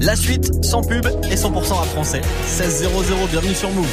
La suite, sans pub et 100% à français. 16 00, bienvenue sur Move.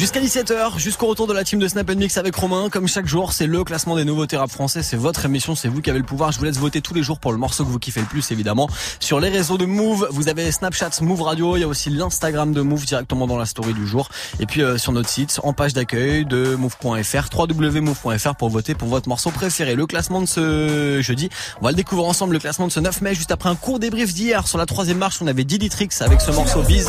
Jusqu'à 17h, jusqu'au retour de la team de Snap Mix avec Romain. Comme chaque jour, c'est le classement des nouveautés rap français. C'est votre émission, c'est vous qui avez le pouvoir. Je vous laisse voter tous les jours pour le morceau que vous kiffez le plus, évidemment. Sur les réseaux de Move, vous avez Snapchat Move Radio. Il y a aussi l'Instagram de Move directement dans la story du jour. Et puis euh, sur notre site, en page d'accueil de move.fr, www.move.fr pour voter pour votre morceau préféré. Le classement de ce jeudi, on va le découvrir ensemble. Le classement de ce 9 mai, juste après un court débrief d'hier. Sur la troisième marche, on avait Diddy Tricks avec ce morceau Bise.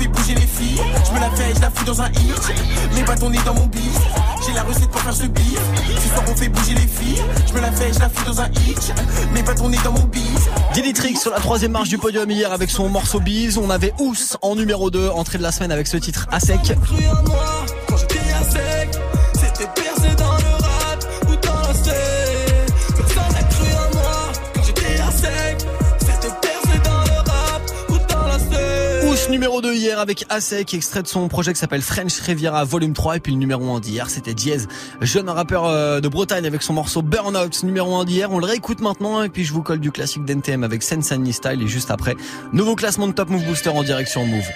Fait bouger les filles. Je me la fais, je la fous dans un hit. Mes bâtons nés dans mon bis. J'ai la recette pour faire ce beat. Ce soir on fait bouger les filles. Je me la fais, je la fous dans un hit. Mes bâtons nés dans mon bis. Diddy Tricks sur la troisième marche du podium hier avec son morceau Bise. On avait Ous en numéro 2, entrée de la semaine avec ce titre à sec. Numéro 2 hier avec Asek, extrait de son projet qui s'appelle French Riviera Volume 3 et puis le numéro 1 d'hier c'était Diez, jeune rappeur euh, de Bretagne avec son morceau Burnout numéro 1 d'hier. On le réécoute maintenant et puis je vous colle du classique d'NTM avec Sensani Style et juste après, nouveau classement de Top Move Booster en direction Move.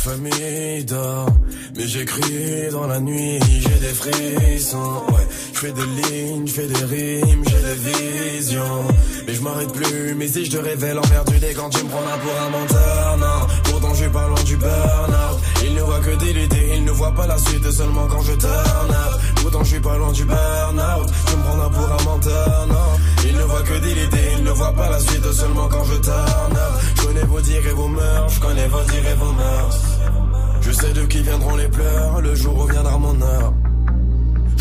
Famille dort, mais j'écris dans la nuit, j'ai des frissons, ouais, je des lignes, je fais des rimes, j'ai des visions, mais je m'arrête plus, mais si je te révèle emmerdé quand tu me prends pour un menteur, non, pourtant je pas loin du burn-out, il ne voit que des idées, il ne voit pas la suite seulement quand je turn up, pourtant je suis pas loin du burn-out, tu me prends pour un menteur, non, il ne voit que idées, il ne voit pas la suite seulement quand je turn up, je connais vos dires et vos mœurs, je connais vos dires et vos mœurs. Je sais de qui viendront les pleurs, le jour reviendra mon heure.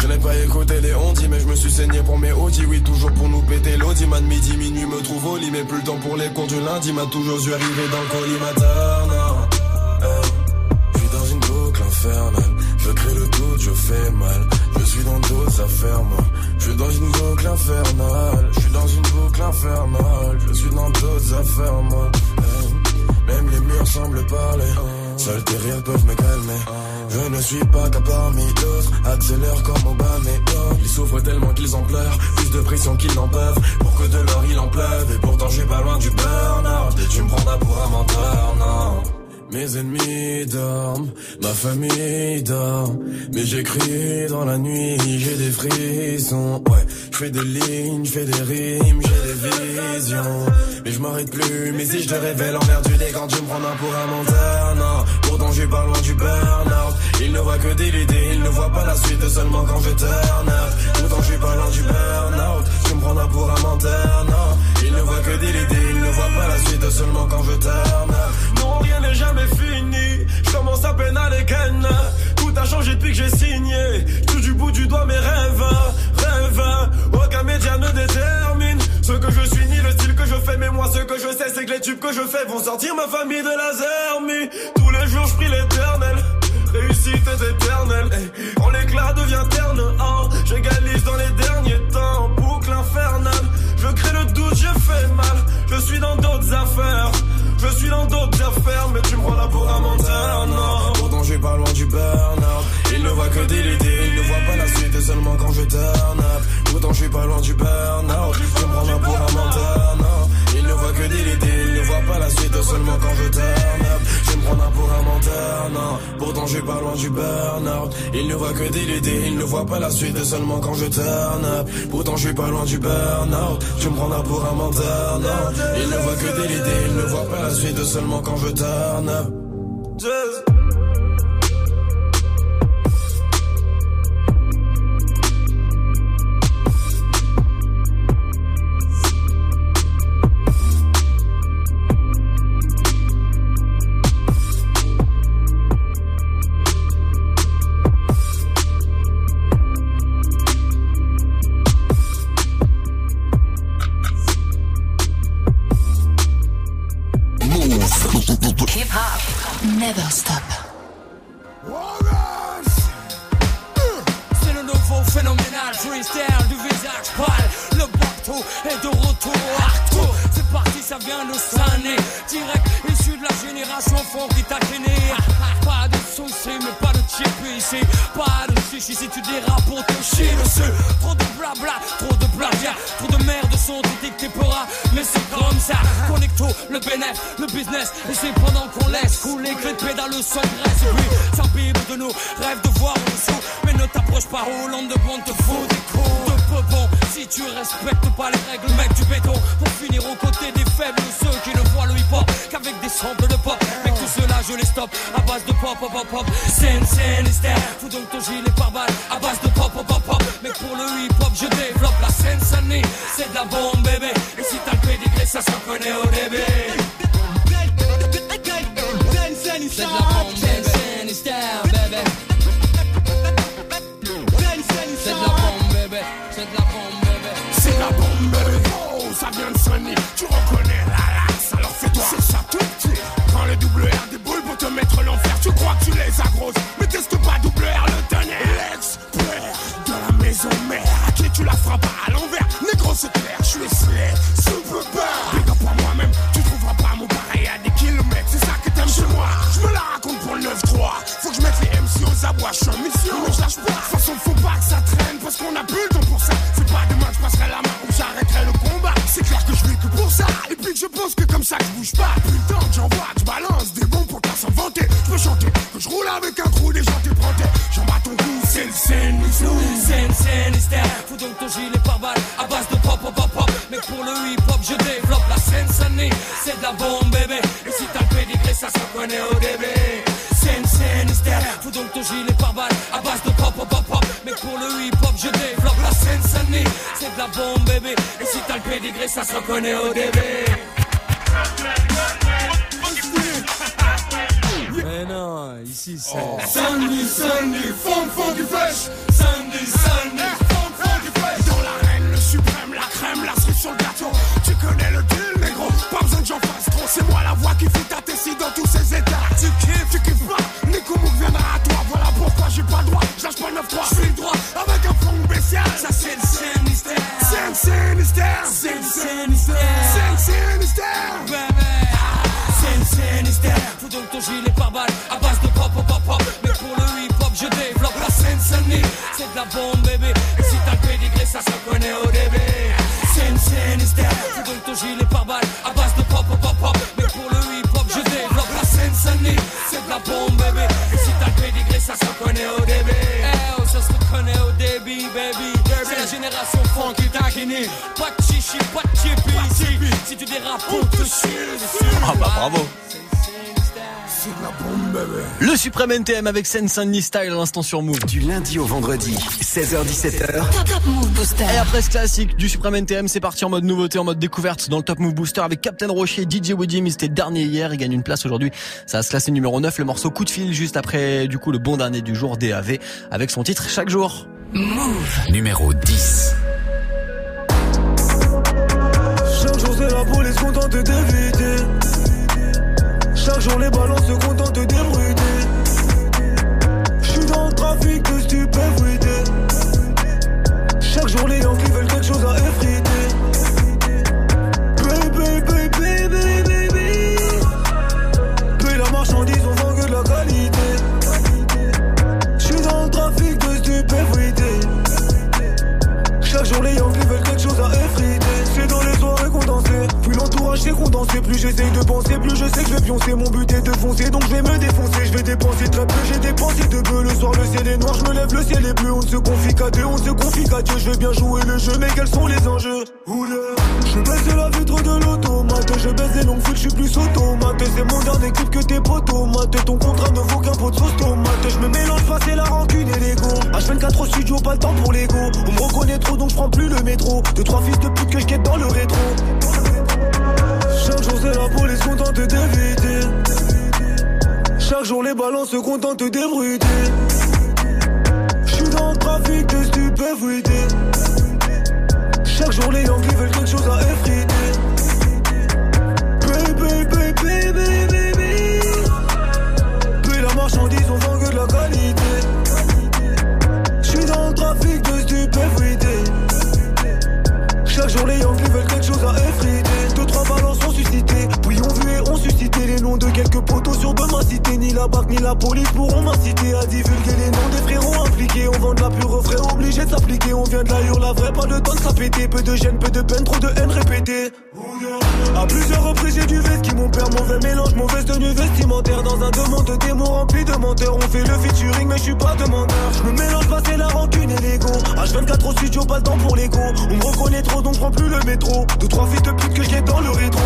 Je n'ai pas écouté les ondis, mais je me suis saigné pour mes audis. Oui, toujours pour nous péter l'audi. Man, midi, minuit me trouve au lit, mais plus le temps pour les comptes du lundi. M'a toujours dû arriver dans le collimateur, non. Hey, je suis dans une boucle infernale. Je crée le doute, je fais mal. Je suis dans d'autres affaires, moi. Je suis dans une boucle infernale. Je suis dans une boucle infernale. Je suis dans d'autres affaires, moi. Hey, même les murs semblent parler. Seuls tes rires peuvent me calmer. Je ne suis pas qu'à parmi d'autres. Accélère comme Obama et d'autres. Ils souffrent tellement qu'ils en pleurent. Plus de pression qu'ils n'en peuvent. Pour que de l'or il en pleuve. Et pourtant je suis pas loin du burn-out. Tu me prendras pour un menteur, non. Mes ennemis dorment, ma famille dort, mais j'écris dans la nuit, j'ai des frissons, ouais, je fais des lignes, je fais des rimes, j'ai des visions, mais je m'arrête plus, mais si je te révèle emmerdé quand tu me prends pour un menteur, non, pourtant suis pas loin du burn-out, il ne voit que des idées, il ne voit pas la suite seulement quand je turn up, pourtant suis pas loin du burn-out, tu me prends pour un menteur, non, il ne voit que des idées, ne voit pas la suite seulement quand je up, non rien n'est jamais fini, je commence à peine à les. Tout a changé depuis que j'ai signé. Tout du bout du doigt mes rêves, rêves. Aucun média ne détermine ce que je suis ni le style que je fais. Mais moi, ce que je sais, c'est que les tubes que je fais vont sortir ma famille de la zermie. Tous les jours, je prie l'éternel. Réussite est éternelle. Quand l'éclat devient terne, hein, j'égalise dans les derniers temps. Boucle infernale. Je crée le doute, je fais mal. Pourtant, je suis pas loin du burn-out. Tu me prends pour un menteur, non. Il ne voit que des idées, il ne voit pas la suite seulement quand je turn up. Je me prends pour un menteur, non. Pourtant, je suis pas loin du burn-out. Il ne voit que des idées, il ne voit pas la suite seulement quand je turn. Pourtant, je suis pas loin du burn-out. Tu me prends pour un menteur, non. Il ne voit que des idées, il ne voit pas la suite seulement quand je turn. Just- le hip-hop je développe la scène Sunny C'est de la bombe bébé Et si t'as le pédigré ça se reconnaît au début C'est de la bombe bébé C'est de la bombe bébé C'est de la bombe bébé C'est la bombe, bébé. Oh, ça vient de sonner. Tu reconnais la alors fais-toi. C'est ça tout petit. Prends le double R des boules pour te mettre l'enfer. Tu crois que tu les as début Scène, scène, hystère Fous donc ton gilet par balle à base de pop, pop, pop, Mais pour le hip-hop, je développe la scène Sunny C'est de la bombe, bébé. Et si t'as le pédigré, ça se reconnaît au début Mais non, ici c'est Sandy, Sandy, funk, funky fresh. Sandy, bravo C'est de la bombe, bébé. Le suprême NTM avec Sen Sunny Style à l'instant sur Move. Du lundi au vendredi, 16h17h, Top, top Move Booster. Et après ce classique du Supreme NTM, c'est parti en mode nouveauté, en mode découverte dans le Top Move Booster avec Captain Rocher, DJ Woody, mais c'était dernier hier, il gagne une place aujourd'hui. Ça va se classer numéro 9, le morceau coup de fil juste après du coup le bon dernier du jour DAV avec son titre chaque jour. numéro 10. Chaque jour c'est la police contente d'éviter Chaque jour les ballons se contentent Plus j'essaye de penser Plus. Je sais que je vais pioncer Mon but est de foncer. Donc je vais me défoncer Je vais dépenser très peu. J'ai dépensé de peu. Le soir le ciel est noir Je me lève le ciel est bleu. On se confie qu'à Dieu On se confie qu'à Dieu. Je vais bien jouer le jeu Mais quels sont les enjeux? Je baisse la vitre de l'automate Je baisse les longues fils Je suis plus automate. C'est mon dernier clip que tes potomates Ton contrat ne vaut qu'un pot de sauce tomate. Je me mélange pas c'est la rancune et l'ego. H24 au studio Pas le temps pour l'ego. On me reconnaît trop donc je prends plus le métro. Deux trois fils de pute que je dans le rétro balance se contente d'ébruiter. J'suis dans le trafic de stupéfuité. Chaque jour, les Yankees veulent quelque chose à effriter. Baby, baby, baby, baby. Puis la marchandise, on vend que de la qualité. J'suis dans le trafic de stupéfuité. Chaque jour, les Yankees veulent quelque chose à effriter. Deux, trois balances ont suscité. Puis on vu et ont suscité les noms de quelques poteaux sur deux masses ni la barque ni la police pourront m'inciter à divulguer les noms des frérots impliqués. On vend de la pure frais, obligé de s'appliquer. On vient de la hurle, la vraie, pas le temps de s'apéter. Peu de gêne, peu de peine, trop de haine répétée. À plusieurs reprises, j'ai du veste qui mon père, mauvais mélange, mauvaise tenue vestimentaire. Dans un demande de démons rempli de menteurs. On fait le featuring, mais je suis pas demandeur. Je me mélange pas, c'est la rancune et l'ego. H24 au studio, pas le temps pour l'ego. On me reconnaît trop, donc prends plus le métro. Deux, trois filles de pute que j'ai dans le rétro.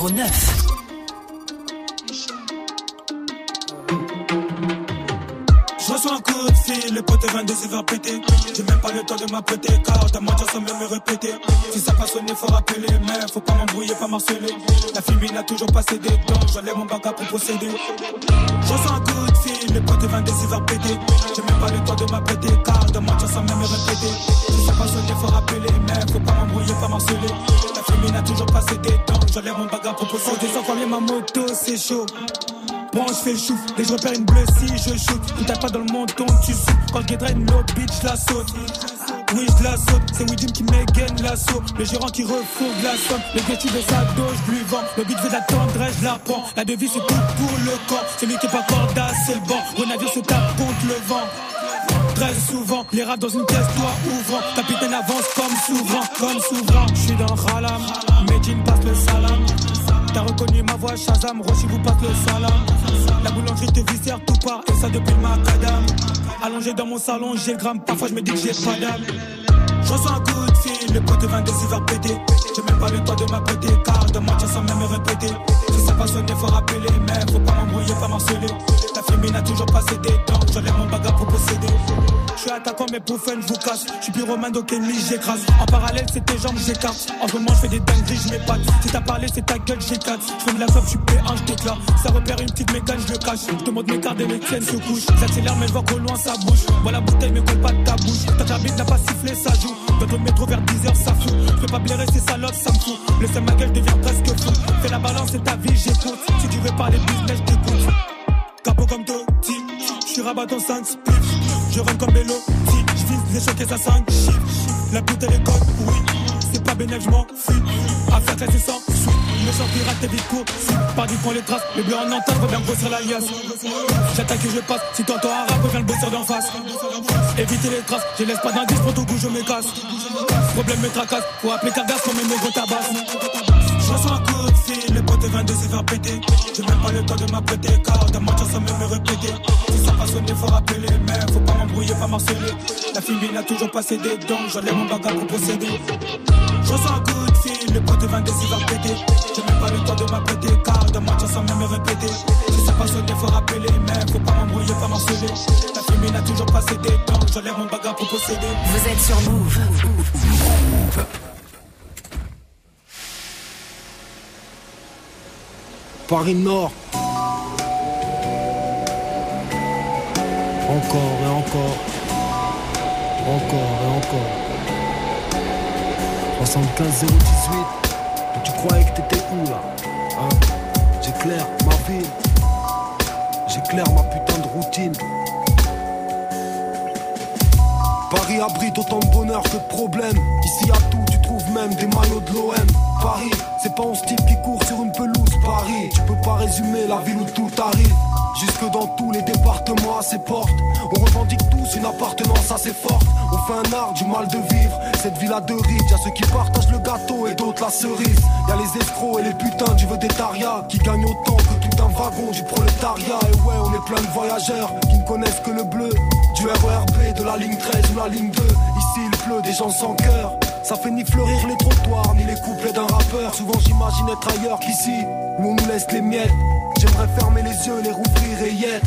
Numéro 9. Je reçois un coup de fil, le pote 22 il va péter. J'ai même pas le temps de m'apprêter, car ta mentir sans même me répéter. Si ça passe sonner, faut rappeler, mais faut pas m'embrouiller, pas marceler. La fille n'a toujours pas cédé, donc j'enlève mon bagage pour procéder. Je reçois un coup de fil, le pote 22 il va péter. J'ai même pas le temps de m'apprêter, car ta mentir sans même. Si ça passe sonner, faut rappeler, mais faut pas m'embrouiller, pas marceler. La fille n'a toujours pas cédé, donc j'enlève mon bagage pour. Faut descendre combien ma moto, c'est chaud. Je fais le chouf, et je repère une bleue si je shoot. Tu tapes pas dans le menton, tu sautes. Quand le draine l'eau, bitch, je la saute. Oui, je la saute, c'est Widim qui m'égaine l'assaut. Le gérant qui refourgue la somme. Le gâchis de sa dos, je lui vends. Le but veut d'attendre, je la prends. La devise, c'est tout pour le corps. C'est lui qui est pas corda, c'est le banc. Au navire se tape contre le vent. Très souvent, les rats dans une pièce, toi ouvrant. Capitaine avance comme souverain, comme souverain. Je suis dans Ralam, Medine passe le salam. T'as reconnu ma voix, Shazam, Roshi vous passe le salam. La boulangerie te viscère tout part, et ça depuis le macadam. Allongé dans mon salon, j'ai le gramme, parfois je me dis que j'ai pas d'âme. Je reçois un coup de fil, le pote 22 il va péter. J'ai même pas le temps de m'apprêter, car de mentir sans même me répéter. Ça passe sonner, faut rappeler, mais faut pas m'embrouiller, pas marceler. La fille n'a toujours pas cédé, donc j'enlève mon bagage pour posséder. Je suis attaquant, mais pour fun, vous casse. Je suis pyromane, donc ennemi, j'écrase. En parallèle, c'est tes jambes, j'écarte. En ce moment, je fais des dingueries, je m'épate. Si t'as parlé, c'est ta gueule, j'éclate. Je fais de la soif, je suis P1, je t'éclate. Ça repère une petite mécane, je le cache. Je te montre mes cartes et mes tiennes se couchent. J'accélère, mais je vois qu'au loin, ça bouge. Voilà, bouteille, mais colle pas de ta bouche. Ta cabine n'a pas sifflé, ça joue. Dans le métro vers 10h, ça fout. Je peux pas blairer ces salopes, ça me fout. Le seul ma gueule devient presque fou. Fais la balance, c'est ta vie, j'écoute. Si tu veux parler business, je t'écoute. Capot comme Totti, je suis rabat en 5 spliff. Je rentre comme vélo, je vise les chocs et ça 5 chiffres. La pute elle est oui. C'est pas bénéf, je m'en fous. Affaire. Pirate est vite court. Si pas du prend les traces, les bleus en entente, reviens grossir l'alias. J'attaque et je passe. Si t'entends un rap, reviens le bosser d'en face. Éviter les traces, je laisse pas d'indice pour tout goût, je me casse. Problème me tracasse, faut appeler Cargas comme une négro tabasse. Je reçois un coup de fil, le pote 22 il va péter. J'ai même pas le temps de m'apprêter, car ta mentir même me répéter. Si ça passe sonner, faut rappeler, mais faut pas m'embrouiller, pas marceler. La fille n'a toujours pas cédé, donc j'enlève mon bagage pour procéder. Je reçois un coup de fil, le pote 22 il va péter. J'ai même pas le temps de m'apprêter, car ta mentir sans même me répéter. Si ça passe sonner, faut rappeler, mais faut pas m'embrouiller, pas marceler. La fille n'a toujours pas cédé, donc j'enlève mon bagage pour procéder. Vous êtes sur Move. Paris Nord. Encore et encore. Encore et encore. 75 018. Et tu croyais que t'étais où là hein? J'éclaire ma ville. J'éclaire ma putain de routine. Paris abrite autant de bonheur que de problèmes. Ici a tout, tu trouves même des maillots de l'OM. Paris, c'est pas un type qui court sur une pelouse. Paris, tu peux pas résumer la ville où tout arrive. Jusque dans tous les départements à ses portes. On revendique tous une appartenance assez forte. On fait un art du mal de vivre. Cette ville a deux rides. Y'a ceux qui partagent le gâteau et d'autres la cerise. Y'a les escrocs et les putains du vedettariat qui gagnent autant que tout un wagon du prolétariat. Et ouais, on est plein de voyageurs qui ne connaissent que le bleu. Du RERB, de la ligne 13 ou la ligne 2. Ici il pleut des gens sans cœur. Ça fait ni fleurir les trottoirs, ni les couplets d'un rappeur. Souvent j'imagine être ailleurs qu'ici, où on nous laisse les miettes. J'aimerais fermer les yeux, les rouvrir et y être.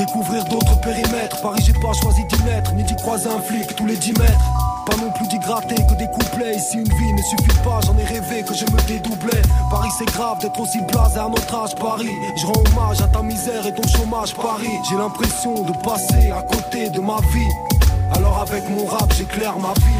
Découvrir d'autres périmètres. Paris, j'ai pas choisi d'y naître, ni d'y croiser un flic tous les 10 mètres. Pas non plus d'y gratter que des couplets. Ici, une vie ne suffit pas, j'en ai rêvé que je me dédoublais. Paris, c'est grave d'être aussi blasé à notre âge, Paris. Je rends hommage à ta misère et ton chômage, Paris. J'ai l'impression de passer à côté de ma vie. Alors, avec mon rap, j'éclaire ma ville.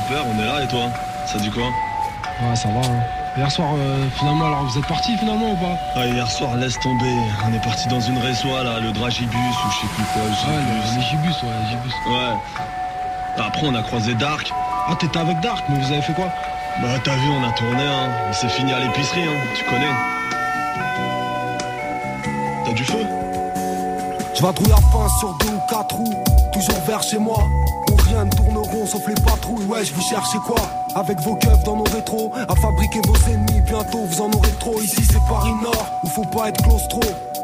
Père, on est là et toi? Ça dit quoi? Ouais, ça va. Hein. Hier soir, euh, finalement, alors vous êtes parti finalement ou pas? Ah, Hier soir, laisse tomber. On est parti dans une réseau là, le Dragibus ou je sais plus quoi. Le ouais, le, Gibus, ouais, Gibus. Ouais. Après, on a croisé Dark. Ah, t'étais avec Dark, mais vous avez fait quoi? Bah, t'as vu, on a tourné, hein. Il s'est fini à l'épicerie, hein. Tu connais. T'as du feu? Je vais trouver à pain sur deux ou quatre roues, toujours vers chez moi. Sauf les patrouilles. Ouais, je vous cherchez quoi Avec vos keufs dans nos rétros, à fabriquer vos ennemis. Bientôt vous en aurez trop. Ici c'est Paris Nord, où faut pas être claustro.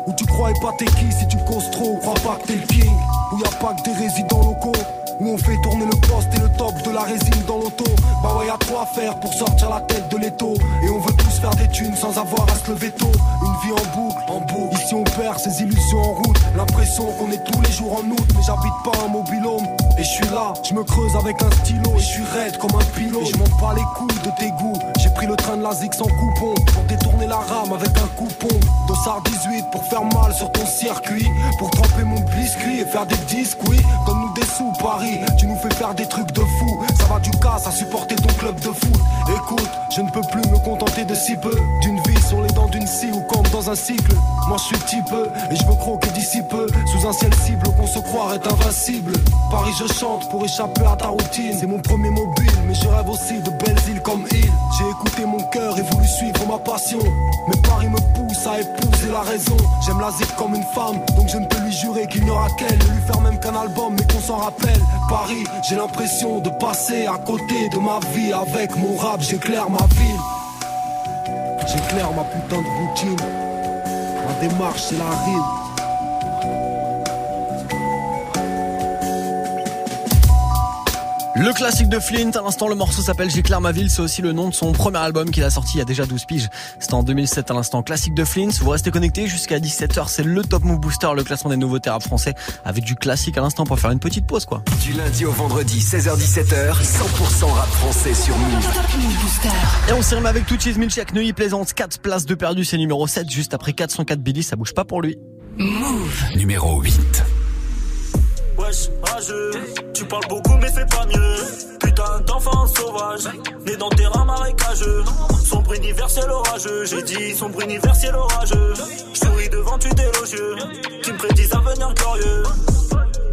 Où tu crois pas t'es qui si tu causes trop. Crois pas que t'es le king, où y a pas que des résidents locaux. Où on fait tourner le poste et le top de la résine dans l'auto. Bah ouais, y'a trop à faire pour sortir la tête de l'étau. Et on veut tous faire des thunes sans avoir à se lever tôt. Une vie en boucle, en boucle. Ici on perd ses illusions en route. L'impression qu'on est tous les jours en août. Mais j'habite pas un mobilhome. Et je suis là, je me creuse avec un stylo. Et je suis raide comme un pilote. Je monte pas les couilles de tes goûts. J'ai pris le train de la Zix en coupon. Pour détourner la rame avec un coupon. Dossard 18 pour faire mal sur ton circuit. Pour tremper mon biscuit et faire des disques, oui. Donne-nous sous, Paris. Tu nous fais faire des trucs de fou. Ça va du casse à supporter ton club de foot. Écoute, je ne peux plus me contenter de si peu. D'une vie sur les dents d'une scie ou comme dans un cycle. Moi je suis type et je me croque d'ici peu. Sous un ciel cible qu'on se croire est invincible. Paris, je chante pour échapper à ta routine. C'est mon premier mobile, mais je rêve aussi de belles îles comme île. J'ai écouté mon cœur et voulu suivre ma passion. Mais Paris me pousse à épouser la raison. J'aime la zip comme une femme, donc je ne peux lui jurer qu'il n'y aura qu'elle. Lui faire même qu'un album, mais qu'on s'en rappelle. Paris, j'ai l'impression de passer à côté de ma vie. Avec mon rap, j'éclaire ma ville. J'éclaire ma putain de routine. Ma démarche, c'est la rime. Le classique de Flint, à l'instant le morceau s'appelle J'éclaire ma ville, c'est aussi le nom de son premier album qu'il a sorti il y a déjà 12 piges. C'était en 2007 à l'instant classique de Flint. Vous restez connectés jusqu'à 17h, c'est le Top Move Booster, le classement des nouveaux rap français avec du classique à l'instant pour faire une petite pause quoi. Du lundi au vendredi 16h17h, 100% rap français sur Move. Et on s'y remet avec tout Cheese Milchak Neuilly Plaisance, 4 places de perdu, c'est numéro 7 juste après 404 Billy, ça bouge pas pour lui. Move numéro 8 Tu parles beaucoup mais fais pas mieux. Putain d'enfant sauvage, né dans terrain marécageux. Sombre universel orageux, j'ai dit sombre universel orageux. Souris devant tu élogieux, qui me prédisent un avenir glorieux.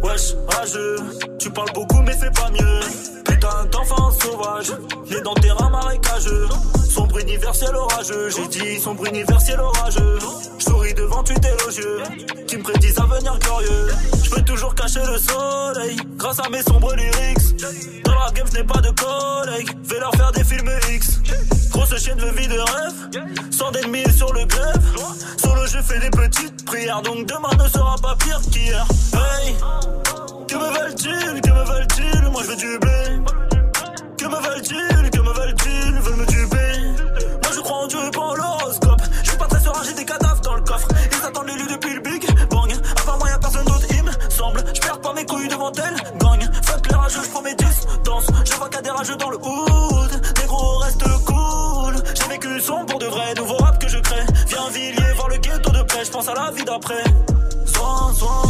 Wesh, rageux, tu parles beaucoup mais fais pas mieux. Putain d'enfant sauvage, né dans terrain marécageux. Sombre universel orageux, j'ai dit sombre universel orageux. Souris devant tu élogieux, qui me prédisent un avenir glorieux. Je peux toujours cacher le soleil, grâce à mes sombres lyrics. Dans la game, je pas de collègues, vais leur faire des films X. Grosse chienne de vie de rêve, sans d'ennemis sur le grève. Solo, je fais des petites prières, donc demain ne sera pas pire qu'hier. Hey, que me veulent-ils, que me veulent-ils, moi je veux du blé. Que me veulent-ils, que me veulent-ils, veulent me tuer. Moi je crois en Dieu et pas en l'horoscope. Je suis pas très serein, j'ai des cadavres dans le coffre. Ils attendent l'élu depuis le big bang. À part moi y'a personne d'autre, il me semble. Je perds pas mes couilles devant elle, gang. Fuck les rageux, je prends mes distances. Je vois a des rageux dans le hood. Négro reste cool. J'ai vécu son pour de vrai, nouveau rap que je crée. Viens Villiers, voir le ghetto de près, je pense à la vie d'après. Soin, soin.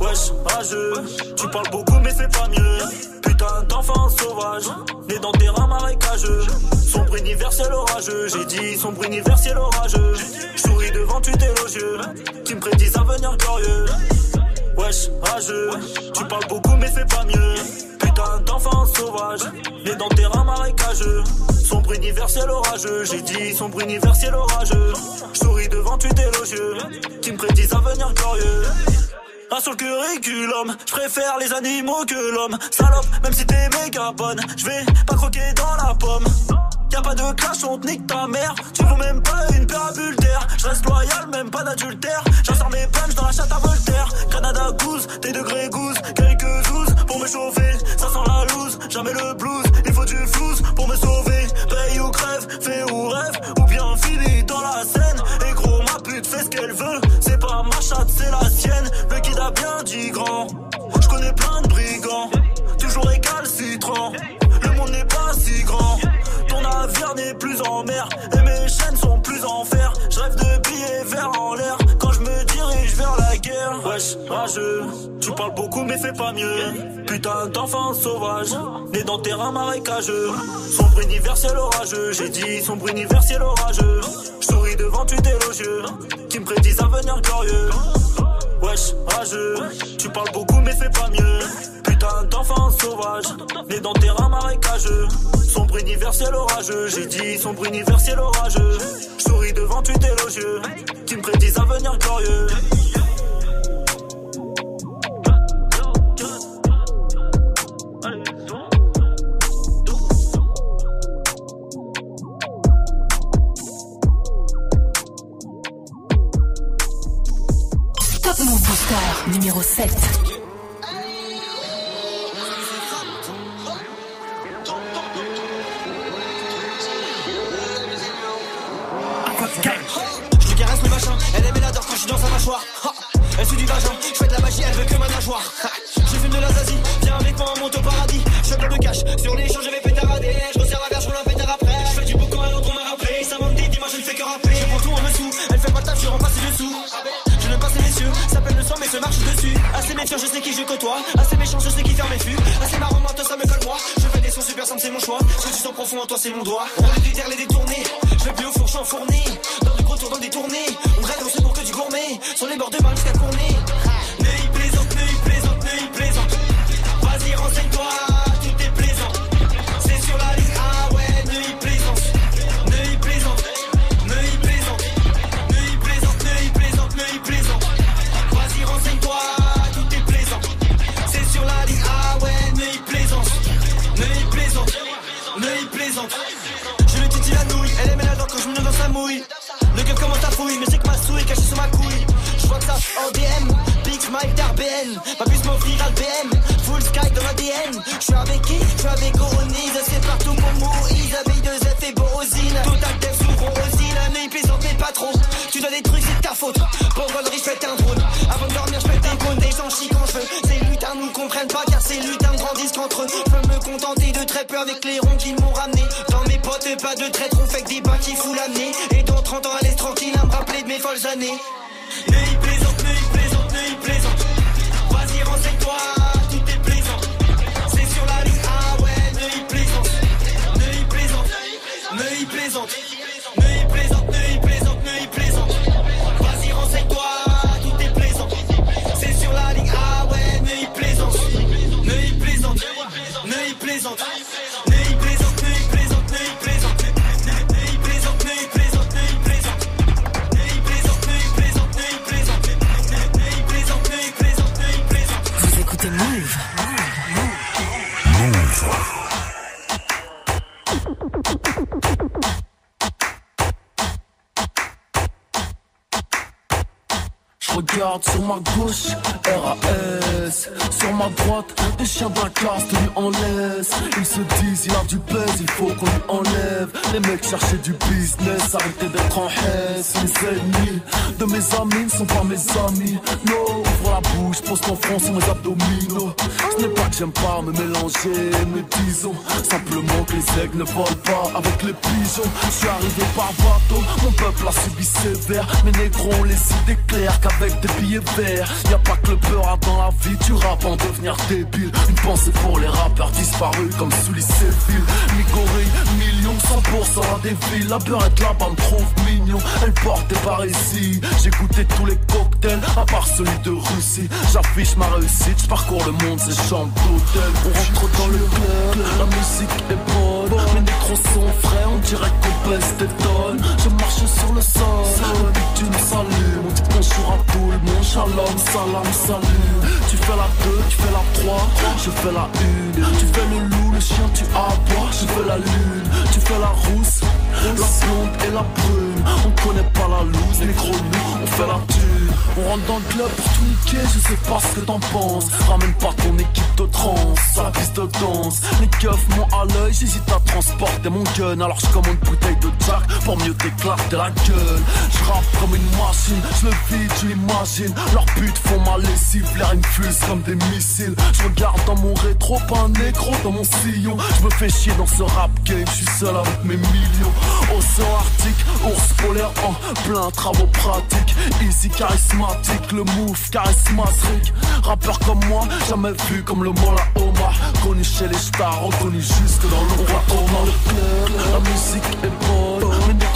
Wesh, rageux, tu parles beaucoup mais c'est pas mieux. Putain d'enfant sauvage, né dans terrain marécageux. Sombre universel orageux, j'ai dit sombre universel orageux. Souris devant tu élogieux, qui me prédisent un avenir glorieux. Wesh, rageux, tu parles beaucoup mais c'est pas mieux. Putain d'enfant sauvage, né dans terrain marécageux. Sombre universel orageux, j'ai dit sombre universel orageux. Souris devant tu élogieux, qui me prédisent un avenir glorieux. Un sur le curriculum, je préfère les animaux que l'homme. Salope, même si t'es méga bonne, je vais pas croquer dans la pomme. Y'a pas de clash, on te nique ta mère. Tu vaux même pas une parabule d'air. Je reste loyal, même pas d'adultère. J'insère mes punch dans la chatte à Voltaire. Canada goose, tes degrés goose. Quelques pour me chauffer. Ça sent la loose, jamais le blues. Il faut du flouze pour me sauver. Paye ou crève, fais ou rêve. Ou bien fini dans la scène. Et gros, ma pute fait ce qu'elle veut. C'est pas ma chatte, c'est la sienne. Le kid a bien dit grand. Je connais plein de brigands. Toujours récalcitrant. Le monde n'est pas si grand. Ton navire n'est plus en mer et mes chaînes sont plus en fer. Je rêve de Wesh, rageux, tu parles beaucoup mais fais pas mieux. Putain d'enfant sauvage, né dans terrain marécageux. Sombre universel orageux, j'ai dit sombre universel orageux. Souris devant tu élogieux, qui me prédisent un avenir glorieux. Wesh, rageux, tu parles beaucoup mais fais pas mieux. Putain d'enfant sauvage, né dans terrain marécageux. Sombre universel orageux, j'ai dit sombre universel orageux. Souris devant tu élogieux, qui me prédisent un avenir glorieux. Numéro 7. Je lui caresse le machin, elle aime l'adore quand je suis dans sa mâchoire. Elle suit du vagin, je fais de la magie, elle veut que ma nageoire. Je fume de la zazie, viens avec moi, on monte au paradis. Je plein de cash, sur les champs je vais pétarader. Je sais qui je côtoie. Assez méchant, je sais qui ferme mes fûts. Assez marrant, moi, toi ça me colle moi. Je fais des sons super simples, c'est mon choix. Que tu sens profond en toi, c'est mon doigt. On les critères, les détourner. Je vais plus au four, je suis en fourni. Dans du gros tour, dans des tournées. Car ces lutins grandissent qu'entre eux. Je peux me contenter de très peu avec les ronds qu'ils m'ont ramené. Dans mes potes, pas de traître, on fait que des bains qui fout l'amener. Et dans 30 ans, elle est tranquille à me rappeler de mes folles années. Ma gauche, RAS ma droite, des chiens de la classe tenus en laisse Ils se disent, il a du pèse, il faut qu'on lui enlève. Les mecs cherchaient du business, arrêtez d'être en haisse. Les ennemis de mes amis ne sont pas mes amis. Non, ouvre la bouche, pose ton front sur mes abdominaux. Ce n'est pas que j'aime pas me mélanger, mais disons Simplement que les aigles ne volent pas avec les pigeons. Je suis arrivé par bateau, mon peuple a subi sévère Mes négros ont les idées claires qu'avec des billets verts. Y a pas que le peur dans la vie, tu rappes en devenir débile. Une pensée pour les rappeurs disparus comme sous les Migoré, millions, 100% à des villes. La beurette là-bas me trouve mignon, elle porte des parésies. J'ai goûté tous les cocktails, à part celui de Russie. J'affiche ma réussite, je parcours le monde, ces chambres d'hôtel On rentre dans le club, la musique est bonne. Mes négros sont frais, on dirait qu'on baisse des tonnes. Je marche sur le sol, le bitume s'allume On dit bonjour à tout le monde, shalom, salam, salut. Tu fais la 2, tu fais la 3, je fais la 1 Tu fais le loup, le chien, tu aboies, je fais la lune Tu fais la rousse, la blonde et la brune On connaît pas la loose, négro nous, on fait la thune On rentre dans le club pour tout niquer, je sais pas ce que t'en penses. Ramène pas ton équipe de trans, à la piste de danse. Les keufs m'ont à l'œil, j'hésite à transporter mon gun. Alors je commande une bouteille de Jack pour mieux t'éclater la gueule. Je rappe comme une machine, je le vide, je l'imagine. Leurs buts font ma lessive, l'air me fuse comme des missiles. Je regarde dans mon rétro, pas un négro dans mon sillon. Je me fais chier dans ce rap game, je suis seul avec mes millions. Océan arctique, ours polaire en plein travaux pratiques. Easy charismatique, le move charismatique. Rappeur comme moi, jamais vu comme le Mola Omar. Connu chez les stars, reconnu jusque dans le roi Omar. La musique est bonne.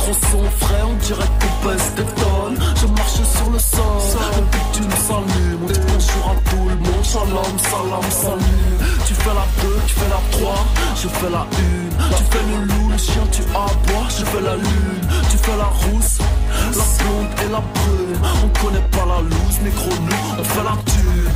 Micros sont frais, on dirait qu'on pèse des tonnes. Je marche sur le sol, le bitume s'allume. On dit bonjour à tout le monde, shalom, salam, salut. Tu fais la 2, tu fais la 3, je fais la 1. Tu fais le loup, le chien, tu aboies, je fais la lune. Tu fais la rousse, la blonde et la brune. On connaît pas la loose, négro, nous, on fait la thune.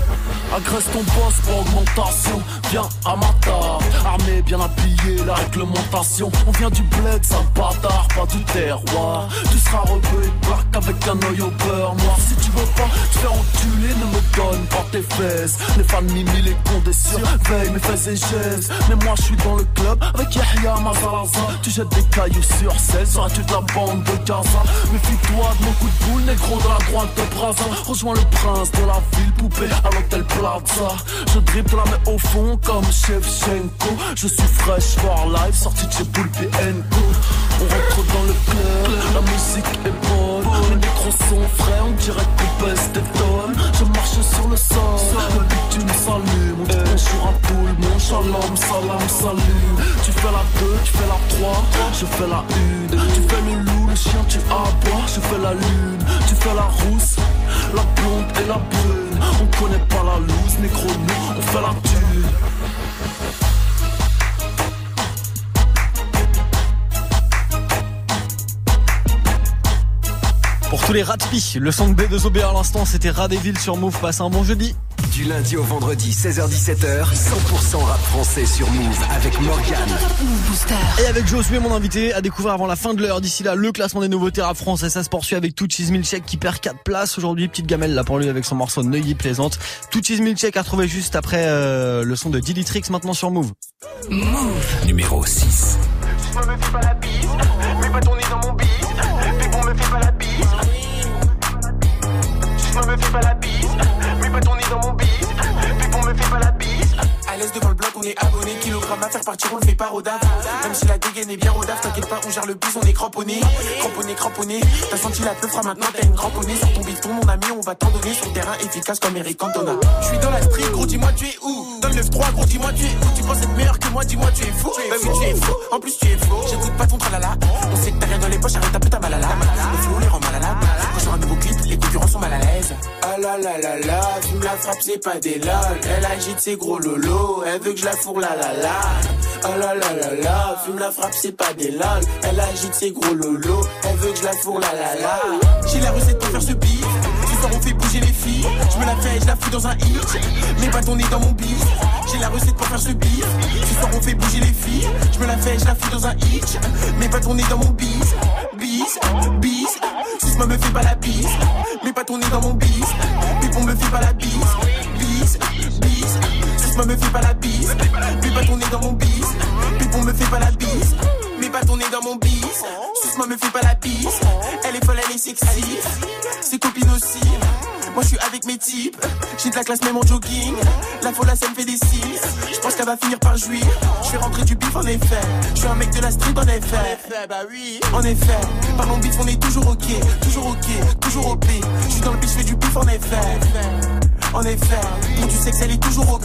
Agresse ton boss pour augmentation, viens à ma table. Armé, bien habillé, la réglementation. On vient du bled, sale bâtard, pas du terroir. Tu seras rebeu et plaque avec un œil au beurre noir. Si tu veux pas te faire enculer, ne me donne pas tes fesses. Les fans mimi, les condés surveillent mes fesses et gestes. Mais moi je suis dans le club avec Yahya Mazalaza Tu jettes des cailloux sur scène, seras-tu de la bande de Gaza? Méfie-toi de mon coup de boule, négro de la droite de Brazza Rejoins le prince de la ville, poupée à l'hôtel Plaza. Je dribble la main au fond comme Shevchenko Je suis fresh for life, sorti de chez Poulpe On rentre dans le club, la musique est bonne Micros sont frais, on dirait qu'on pèse des tonnes. Je marche sur le sol, le bitume s'allume On à tout le monde, shalom, salam, salut. Tu fais la 2, tu fais la 3, je fais la 1 Tu fais le loup, le chien, tu aboies, je fais la lune. Tu fais la rousse, la blonde et la brune. On connaît pas la loose, négro, nous, on fait la thune. Pour tous les ratpis, le son de B2OB à l'instant, c'était Radéville sur Move. Passe un bon jeudi. Du lundi au vendredi, 16h17h, 100% rap français sur Move avec Morgan. Et avec Josué, mon invité, à découvrir avant la fin de l'heure. D'ici là, le classement des nouveautés rap français, ça se poursuit avec Tout Cheese Milkshake qui perd 4 places aujourd'hui. Petite gamelle là pour lui avec son morceau Neuilly Plaisante. Tout Cheese Milkshake à retrouver juste après euh, le son de Dilitrix maintenant sur Move. Move. Numéro 6. Je me fais pas la bise, mais pas tourner dans mon bise. Mais bon, me fais pas la bise. Je me fais pas la bise, mais pas tourner dans mon bise. Me fais pas la bise. À l'aise devant le bloc, on est abonné. Kilogramme à faire partir, on le fait pas rodave. Même si la dégaine est bien rodave, t'inquiète pas, on gère le bise, on est cramponné. Cramponné, cramponné. T'as senti la teufra, maintenant t'as une cramponnée. Sur ton bifton, mon ami, on va t'en donner sur le terrain efficace comme Eric Cantona. Je suis dans la street, gros, dis-moi, tu es où? Dans le 9-3, gros, dis-moi, tu es où? Tu penses être meilleur que moi, dis-moi, tu es fou. Bah oui, tu es fou. En plus, tu es faux. J'écoute pas ton tralala. On sait que t'as rien dans les poches, arrête un peu ta malala. Le sont mal à l'aise. Ah là là là là, fume la frappe, c'est pas des lol. Elle agite ses gros lolos, elle veut que je la fourre la la la. Ah là là là là, fume la frappe, c'est pas des lol. Elle agite ses gros lolos, elle veut que je la fourre la la la. J'ai la recette pour faire ce beat. Bouger les filles. Je me la fais, je la fous dans un hit. Pas ton nez dans mon bif. J'ai la recette pour faire ce beat. Ce soir fait bouger les filles. Je me la fais, je la fous dans un hit. Pas ton nez dans mon bis. Bis, bis. Si me fait pas la bise. Pas ton nez dans mon bis. Pipon me fait pas la bise. Bis, bis. Si me fait pas la bise. Pas ton nez dans mon bis. Pipon me fait pas la bise. Pas ton nez dans mon bis. Suce-moi me fait pas la bise. Elle est folle, elle est sexy. Ses copines aussi. Moi je suis avec mes types. J'ai de la classe même en jogging. La folle ça me fait des signes. Je pense qu'elle va finir par jouir. Je vais rentrer du bif en effet. Je suis un mec de la street en effet. bah oui. En effet. Parlons bif, on est toujours ok. Toujours ok. Toujours OP. Je suis dans le bif, je fais du bif en effet. En effet. Pour du sexe, elle est toujours OP.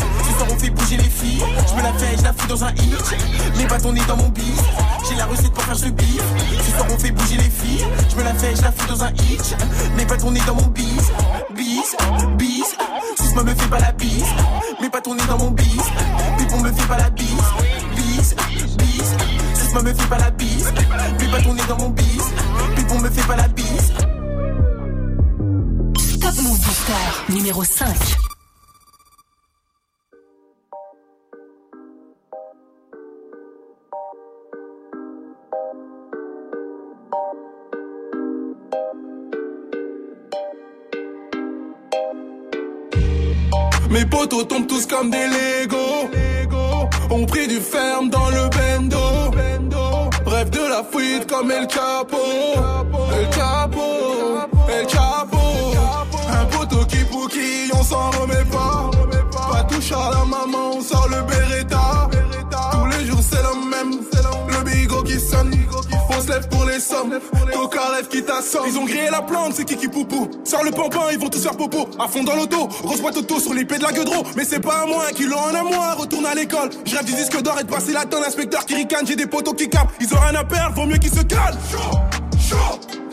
On fait bouger les filles. Je me la fais, je la fous dans un hit. Pas ton nez dans mon bif. J'ai la recette pour faire ce beat. Ce soir on fait bouger les filles. Je me la fais, je la fous dans un hit. Pas ton nez dans mon bis. Bis, bis. Si me fait pas la bise. Pas ton nez dans mon bis. Pipon me fait pas la bise. Bis, bis. Si me fait pas la bise. Pas ton nez dans mon bis. Pipon me fait pas la bise. Top Move Booster numéro 5. Mes potos tombent tous comme des Legos. On pris du ferme dans le bendo. rêve de la fuite comme El Chapo. El Chapo, se lève pour les sommes, Coca rêve qui t'assomme. Ils ont grillé la plante, c'est Kiki Poupou. Sors le pampin, ils vont tous faire popo. À fond dans l'auto, rose boîte auto sur l'épée de la gueudreau. Mais c'est pas à moi, un kilo en à moi, retourne à l'école. Je rêve du disque d'or et de passer la tonne, inspecteur qui ricane, j'ai des potos qui capent. Ils ont rien à perdre, vaut mieux qu'ils se calment.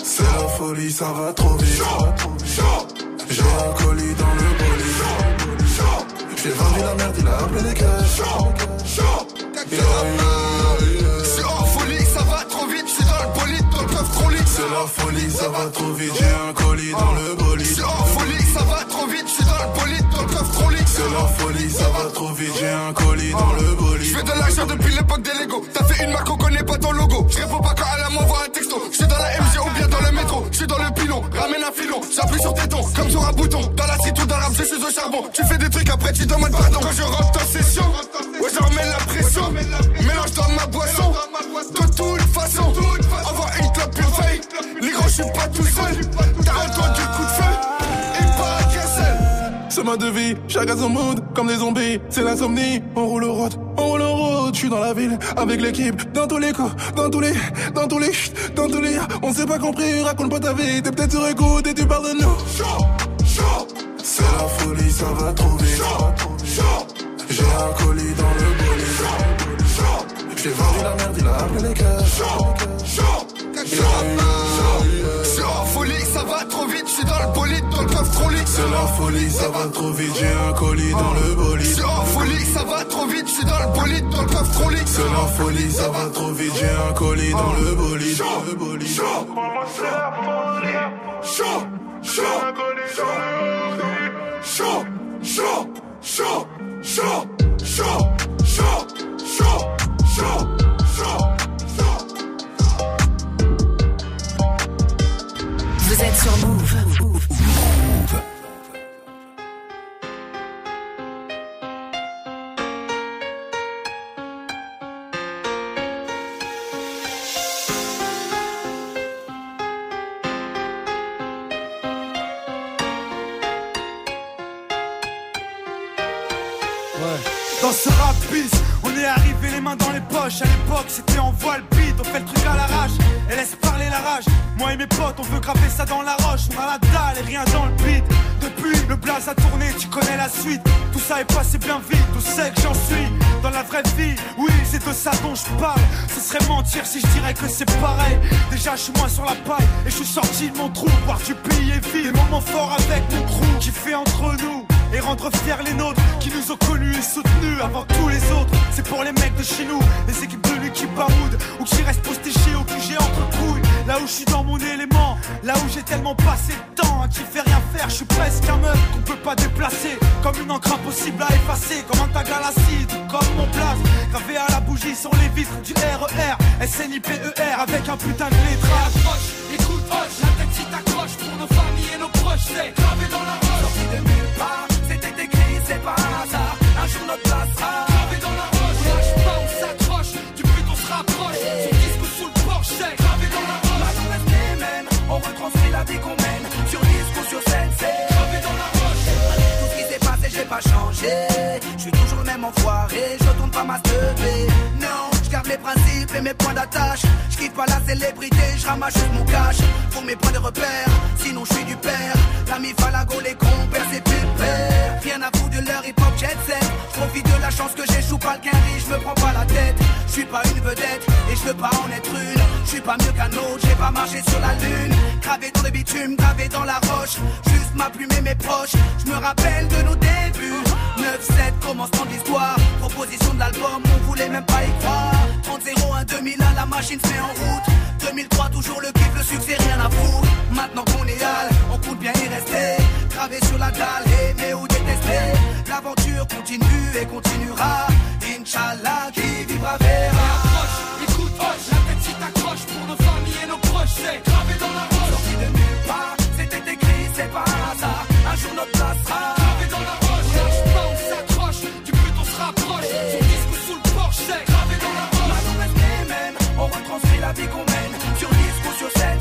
C'est la folie, ça va trop vite. J'ai un colis dans le bolide. J'ai vendu la merde, il a appelé les cash. Trop lit. C'est la folie, ça va trop vite. J'ai un colis dans le bolide. C'est en folie, ça va trop vite. Je suis dans le bolide, dans le coffre trop lit. C'est la folie, ça va trop vite. J'ai un colis dans le bolide. Je fais de l'argent depuis l'époque des Lego. T'as fait une marque, on connaît pas ton logo. Je réponds pas quand elle m'envoie un texto. Je suis dans la MG ou bien dans le métro. Je suis dans le pilon, ramène un filon. J'appuie sur tes tons, comme sur un bouton. Dans la cité ou dans l'arbre, je suis au charbon. Tu fais des trucs, après tu demandes pardon. Quand je rentre en session, ouais, je remets la pression. Mélange dans ma boisson. De toute façon, suis pas tout seul. T'as entendu coup de feu. Et pas seul. Ce mode de vie, chacun son mood, comme des zombies, c'est l'insomnie. On roule au road, on roule au road, je suis dans la ville, avec l'équipe, dans tous les coups, dans tous les, dans tous les, dans tous les, on s'est pas compris, raconte pas ta vie, t'es peut-être sur écoute et tu parles de nous. C'est la folie, ça va trop vite. J'ai un colis dans le bolide. J'ai vendu la merde, il a appelé les cash. C'est en folie, ça va trop vite. Je suis dans le bolide, dans le coffre trop lit. C'est la folie, ça va trop vite. J'ai un colis dans le bolide. C'est en folie, ça va trop vite. Je suis dans le bolide, dans le coffre trop lit. C'est la folie, ça va trop vite. J'ai un colis dans le bolide. Le bolide. Chaud, chaud, chaud, chaud, chaud, chaud, chaud, chaud, chaud, chaud, chaud. Vous êtes sur Move. Dans ce rap on est arrivé les mains dans les poches. À l'époque, c'était en voile beat, on fait le truc à l'arrache et laisse parler la rage. Moi et mes potes, on veut graver ça dans la roche. On a la dalle et rien dans le beat. Depuis, le blaze a tourné, tu connais la suite. Tout ça est passé bien vite, tout sait que j'en suis. Dans la vraie vie, oui, c'est de ça dont je parle. Ce serait mentir si je dirais que c'est pareil. Déjà, je suis moins sur la paille et je suis sorti de mon trou. Voir du pays et vie, des moments forts avec mon crew qui fait entre nous rendre fiers les nôtres qui nous ont connus et soutenus avant tous les autres. C'est pour les mecs de chez nous, les équipes de l'équipe Baroud ou qui restent postichés au QG entre couilles. Là où je suis dans mon élément, là où j'ai tellement passé de temps à qui fait rien faire, je suis presque un meuf qu'on peut pas déplacer. Comme une encre impossible à effacer, comme un tag à l'acide, comme mon place. Gravé à la bougie sur les vitres du RER, SNIPER avec un putain de lettrage. Approche, écoute, hoche, la tête si t'accroche pour nos familles et nos proches, c'est gravé dans la roche. Sorti de nulle part, c'était écrit, c'est pas un hasard. Un jour notre place sera Gravé dans la roche, lâche pas, on s'accroche, du but on se rapproche. Sur disque ou sous le porche, gravé dans la roche. Maintenant reste les mêmes, on retranscrit la vie qu'on mène. Sur disque ou sur scène, c'est gravé dans la roche. Tout ce qui s'est passé, j'ai pas changé. Je suis toujours le même enfoiré, je tourne pas ma teubée. Non, je garde mes principes et mes points d'attache. Je kiffe pas la célébrité, je ramasse mon cash. Pour mes points de repère, sinon je suis du père. L'ami Falago, les compères, c'est plus père. Rien à foutre de leur hip hop jet set. Profite de la chance que j'échoue pas le quinri, je me prends pas la tête. Je suis pas une vedette et je veux pas en être une. Je suis pas mieux qu'un autre, j'ai pas marché sur la lune. Gravé dans le bitume, gravé dans la roche. Juste ma plume et mes proches. Je me rappelle de nos débuts. 9-7, commencement de l'histoire. Proposition de l'album, on voulait même pas y croire. 30-01, 2001, la machine se met en route. 2003, toujours le kiff, le succès, rien à foutre. Maintenant qu'on est hal, on compte bien y rester. Gravé sur la dalle, aimer ou détester. L'aventure continue et continuera. Inch'Allah, qui vivra verra. Approche, écoute, hoche, la tête si t'accroche pour nos familles et nos proches, c'est dans la roche. Sorti de nulle part, c'était écrit, c'est pas un. Un jour notre place sera. Gravé dans la roche, lâche pas, on s'accroche, du but on se rapproche. Sur disque ou sous le porche, la vie qu'on mène, sur disque ou sur scène,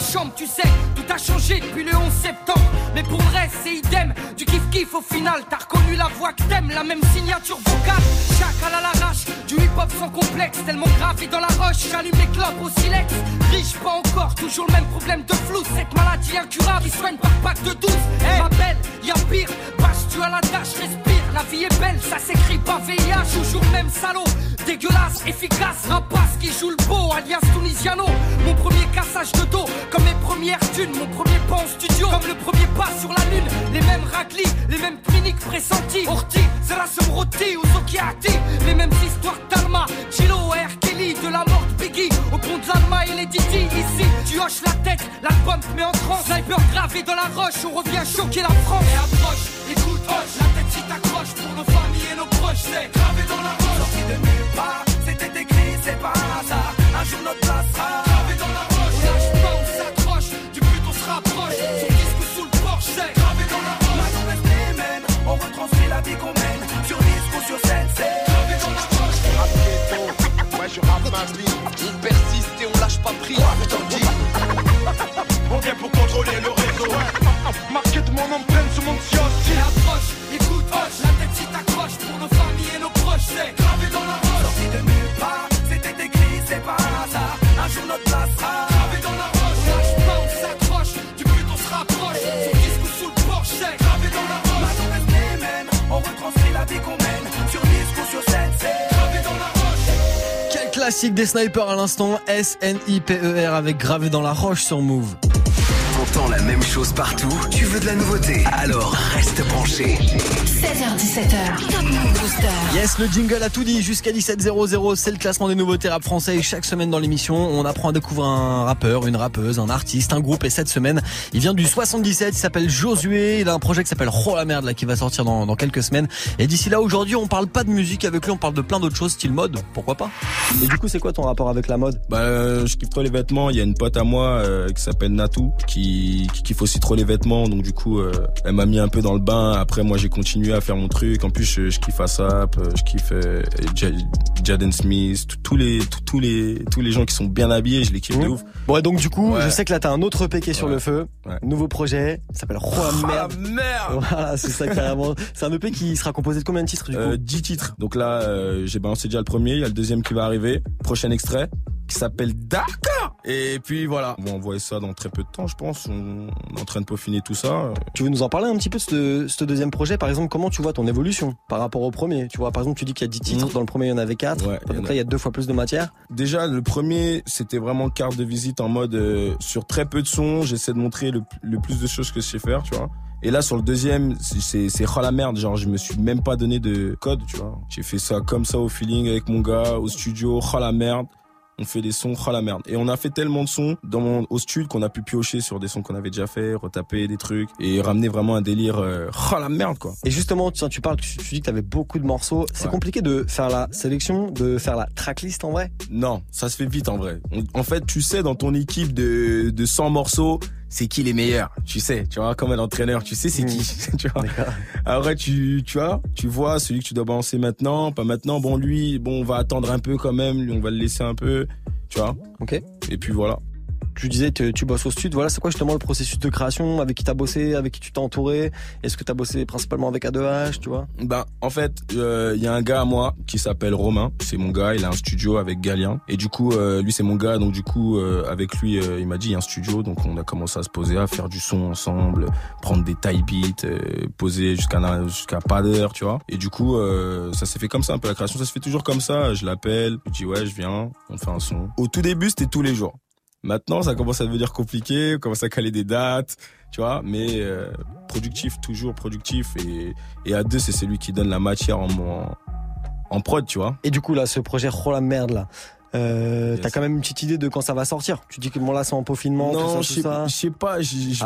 chambre, tu sais, tout a changé depuis le 11 septembre. Mais pour le reste, c'est idem, du kiff-kiff au final. T'as reconnu la voix que t'aimes, la même signature vocale. Chacal à l'arrache, du hip-hop sans complexe, tellement gravé dans la roche. J'allume les clopes au silex. Riche, pas encore, toujours le même problème de flou. Cette maladie incurable, il soigne par pack de 12. Ma belle, y'a pire, bâche, tu à la tâche, respire. La vie est belle, ça s'écrit pas VIH, toujours le même salaud. Dégueulasse, efficace, rapace qui joue le beau, alias Tunisiano. Mon premier cassage de dos, comme mes premières thunes, mon premier pas en studio, comme le premier pas sur la lune. Les mêmes raclis, les mêmes cliniques pressentis. Orti, Zerasum Roti ou Zokiati. Les mêmes histoires d'Alma, Chilo, R. Kelly, de la mort de Biggie, au pont de l'Alma et les Didi. Ici, tu hoches la tête, l'album te met en transe. Sniper gravé dans la roche, on revient choquer la France. Et approche, écoute, hoche, la tête si t'accroches pour nos familles et nos proches. C'est gravé dans la roche. C'était écrit, c'est pas un hasard. Un jour notre place sera gravé dans la roche. On lâche pas, on s'accroche, du but on se rapproche. Son disque sous le porche, c'est gravé dans la roche. Maintenant reste les mêmes, on retranscrit la vie qu'on mène. Sur disque ou sur scène, c'est gravé dans la roche. Ouais, je rappe ma vie. On persiste et on lâche pas prise. On vient pour contrôler le réseau. Marqué de mon empreinte sur mon des snipers à l'instant, S-N-I-P-E-R avec gravé dans la roche sur Move. La même chose partout Tu veux de la nouveauté Alors reste branché. 16h17h, Top Move Booster. Yes, le jingle a tout dit. Jusqu'à 17h00, c'est le classement des nouveautés rap français. Et chaque semaine dans l'émission, on apprend à découvrir un rappeur, une rappeuse, un artiste, un groupe. Et cette semaine, il vient du 77. Il s'appelle Josué. Il a un projet qui s'appelle Oh la merde, là, qui va sortir dans, dans quelques semaines. Et d'ici là, aujourd'hui, on parle pas de musique avec lui. On parle de plein d'autres choses, style mode. Pourquoi pas? Et du coup, c'est quoi ton rapport avec la mode? Bah, euh, je kiffe trop les vêtements. Il y a une pote à moi euh, qui s'appelle Natou qui, qui kiffe aussi trop les vêtements. Donc du coup, euh, elle m'a mis un peu dans le bain. Après, moi, j'ai continué à faire mon truc. En plus, je, je kiffe ASAP, euh, je kiffe euh, Ja- Jaden Smith, tous les tous, les tous les gens qui sont bien habillés, je les kiffe de ouf. Bon, et donc du coup, Ouais. je sais que là, t'as un autre EP qui est sur Ouais. le feu. Ouais. Nouveau projet, ça s'appelle Oh la merde. merde Voilà, c'est ça carrément. C'est un EP qui sera composé de combien de titres du coup? Euh, 10 titres. Donc là, j'ai balancé déjà le premier, il y a le deuxième qui va arriver. Prochain extrait qui s'appelle D'accord. Et puis voilà, on va envoyer ça dans très peu de temps, je pense. On, est en train de peaufiner tout ça. Tu veux nous en parler un petit peu de ce, deuxième projet? Par exemple, comment tu vois ton évolution par rapport au premier? Tu vois, par exemple, tu dis qu'il y a 10 titres, Mhm. dans le premier, il y en avait 4. Ouais, donc là, il y a deux fois plus de matière. Déjà, le premier, c'était vraiment carte de visite en mode euh, sur très peu de sons, j'essaie de montrer le, le plus de choses que je sais faire, tu vois. Et là, sur le deuxième, c'est- c'est c'est oh la merde, genre je me suis même pas donné de code, tu vois. J'ai fait ça comme ça au feeling avec mon gars, au studio, oh la merde. On fait des sons, oh la merde. Et on a fait tellement de sons dans mon, au studio qu'on a pu piocher sur des sons qu'on avait déjà fait, retaper des trucs et ramener vraiment un délire, euh, oh la merde quoi. Et justement, tu, tu parles, tu, tu dis que t'avais beaucoup de morceaux. C'est Ouais. compliqué de faire la sélection, de faire la tracklist en vrai? Non, ça se fait vite en vrai. En fait, tu sais, dans ton équipe de, de 100 morceaux, c'est qui les meilleurs. Tu sais, tu vois, comme un entraîneur, tu sais c'est qui. tu vois. Après, tu, tu vois, tu vois celui que tu dois balancer maintenant, pas maintenant. Bon, lui, bon, on va attendre un peu quand même. Lui, on va le laisser un peu. Tu vois. Ok. Et puis voilà. Tu disais tu bosses au studio. Voilà, c'est quoi justement le processus de création Avec qui t'as bossé Avec qui tu t'es entouré? Est-ce que t'as bossé principalement avec A2H, tu vois? Ben, en fait, euh, il y a un gars à moi qui s'appelle Romain. C'est mon gars. Il a un studio avec Galien. Et du coup, euh, lui, c'est mon gars. Donc, du coup, euh, avec lui, il m'a dit, il y a un studio. Donc, on a commencé à se poser, à faire du son ensemble, prendre des taille beats, poser jusqu'à jusqu'à pas d'heure, tu vois. Et du coup, ça s'est fait comme ça un peu. La création, ça se fait toujours comme ça. Je l'appelle, je dis, ouais, je viens, on fait un son. Au tout début, c'était tous les jours. Maintenant, ça commence à devenir compliqué, on commence à caler des dates, tu vois, mais euh, productif, toujours productif. Et, et à deux, c'est celui qui donne la matière en, en, en prod, tu vois. Et du coup, là, ce projet Oh la merde, là. Euh, T'as quand même une petite idée de quand ça va sortir? Tu dis que bon là c'est en peaufinement, Non, tout je ça, sais- tout ça. je sais pas.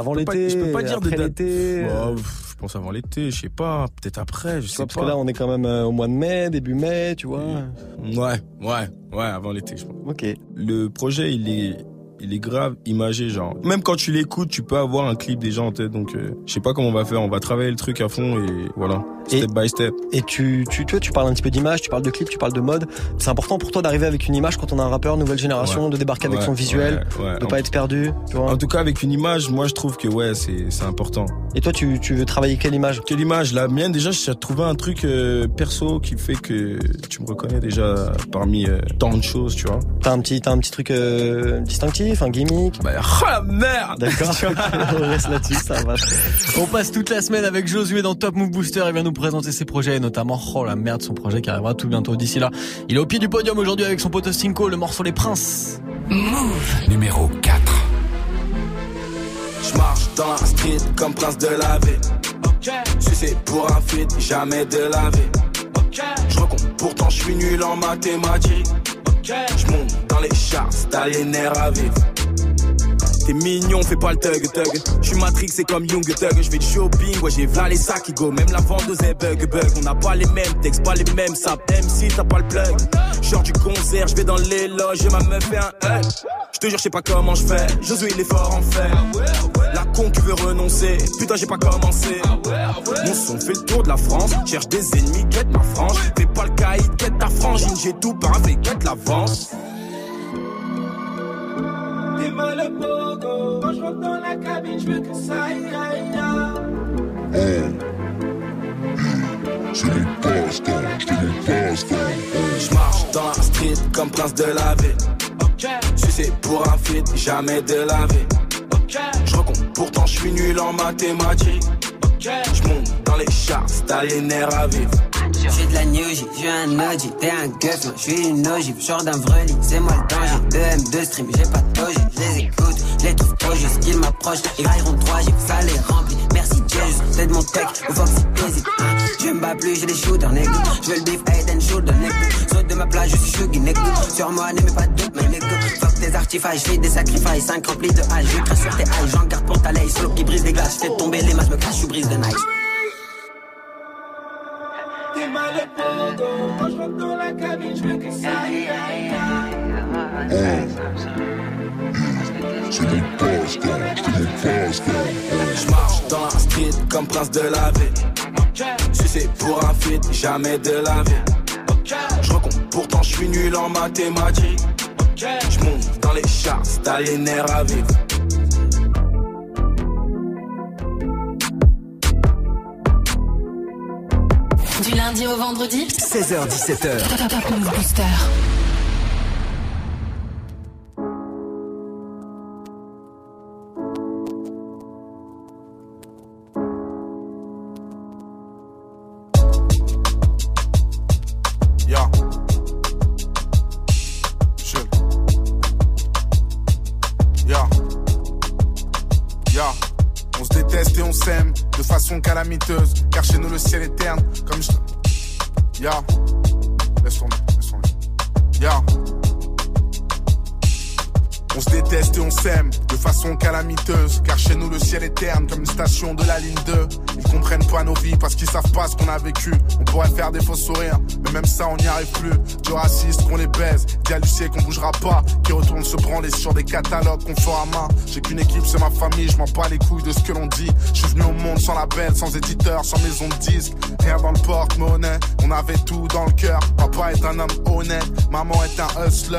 Avant l'été, je peux pas dire de après date. Ouais, euh, pff, je pense avant l'été, je sais pas. Peut-être après, je sais pas. parce que là on est quand même euh, au mois de mai, début mai, tu vois. Ouais, ouais, ouais, avant l'été, je pense. Ok. Le projet, il est, il est grave imagé, genre. Même quand tu l'écoutes, tu peux avoir un clip déjà en tête. Donc, euh, je sais pas comment on va faire. On va travailler le truc à fond et voilà, step by step. Et tu, tu, tu, vois, tu parles un petit peu d'image, tu parles de clip, tu parles de mode. C'est important pour toi d'arriver avec une image quand on a un rappeur nouvelle génération, Ouais. de débarquer avec son visuel, ouais, de pas être perdu. Tu vois. En tout cas, avec une image, moi, je trouve que ouais, c'est c'est important. Et toi, tu, tu veux travailler quelle image? Quelle image? La mienne, déjà, j'ai trouvé un truc euh, perso qui fait que tu me reconnais déjà parmi euh, tant de choses, tu vois. T'as un petit, t'as un petit truc euh, un gimmick Bah, oh la merde D'accord. on reste là-dessus, ça va. On passe toute la semaine avec Josué dans Top Move Booster. Il vient nous présenter ses projets, et notamment, oh la merde, son projet qui arrivera tout bientôt. D'ici là, il est au pied du podium aujourd'hui avec son pote Cinco, le morceau Les Princes. Move. Numéro 4. Je marche dans la street comme prince de la vie. Sucé pour un feat, jamais de la vie. Je recompte, pourtant je suis nul en mathématiques. Je monte dans les chars, stalionaire à vivre. T'es mignon, fais pas le thug thug. Je suis Matrix, c'est comme Young Thug. Je fais du shopping, ouais, j'ai v'là les sacs qui go. Même la vendeuse est bug bug. On n'a pas les mêmes textes, pas les mêmes saps. Même si t'as pas le plug. Genre du concert, je vais dans les loges et ma meuf fait un hug. Je te jure, je sais pas comment je fais. Josué, il est fort en fait. Con qui veut renoncer. Putain, j'ai pas commencé. Mon son fait le tour de la France. Cherche des ennemis, quête ma frange. Fais pas le caïd, quête ta frangine. J'ai tout paravé, quête l'avance. Mal au pogo. Quand je rentre dans la cabine, je veux que ça aille, aille, aille. C'est mon passe-temps, c'est mon passe-temps. Je marche dans la street comme prince de la vie. Sucé pour un feat, jamais de la vie. Je recompte, pourtant je suis nul en mathématiques. Je monte dans les chars, stalionaire à vivre. J'suis de la New J, j'suis un OG, t'es un guff, moi j'suis une ogive, genre d'un vrai lit, c'est moi le danger. 2 M2 stream, j'ai pas de doji, j'les écoute, j'les trouve trop juste qu'ils m'approchent, ils railleront 3 J, ça les remplit. Merci Jesus, c'est de mon tech, au Fox hein. Je me bats plus, j'ai des shooters, nigga. J'veux le beef, and shoulder, nigga. Saute de ma plage, je suis shuggy, nigga. Sur moi, n'aimez pas de doute, mais nigga. Tes artifices, j'fais des sacrifices, 5 remplis de hache, j'écris sur tes haches, j'en garde pour ta laisse, slow qui brise des glaces, j'fais tomber les masses, me cache, j'suis brise de nice. T'es mal pogo. Quand je rentre dans la cabine, je veux que ça. C'est mon c'est mon. Je marche dans la street comme prince de la vie. Sucé pour un feat, jamais de la vie. Je recompte, pourtant je suis nul en mathématiques. Je monte les chars, stalionaire à vivre. Du lundi au vendredi 16h17h. Top Move Booster. Comme une station de la ligne 2. Ils comprennent pas nos vies parce qu'ils savent pas ce qu'on a vécu. On pourrait faire des faux sourires, mais même ça on n'y arrive plus. Du raciste qu'on les baise, d'hallucier qu'on bougera pas. Qui retourne se branler sur des catalogues qu'on fera à main. J'ai qu'une équipe, c'est ma famille, je m'en bats les couilles de ce que l'on dit. Je suis venu au monde sans label, sans éditeur, sans maison de disque. Rien dans le porte-monnaie, on avait tout dans le cœur. Papa est un homme honnête, maman est un hustler.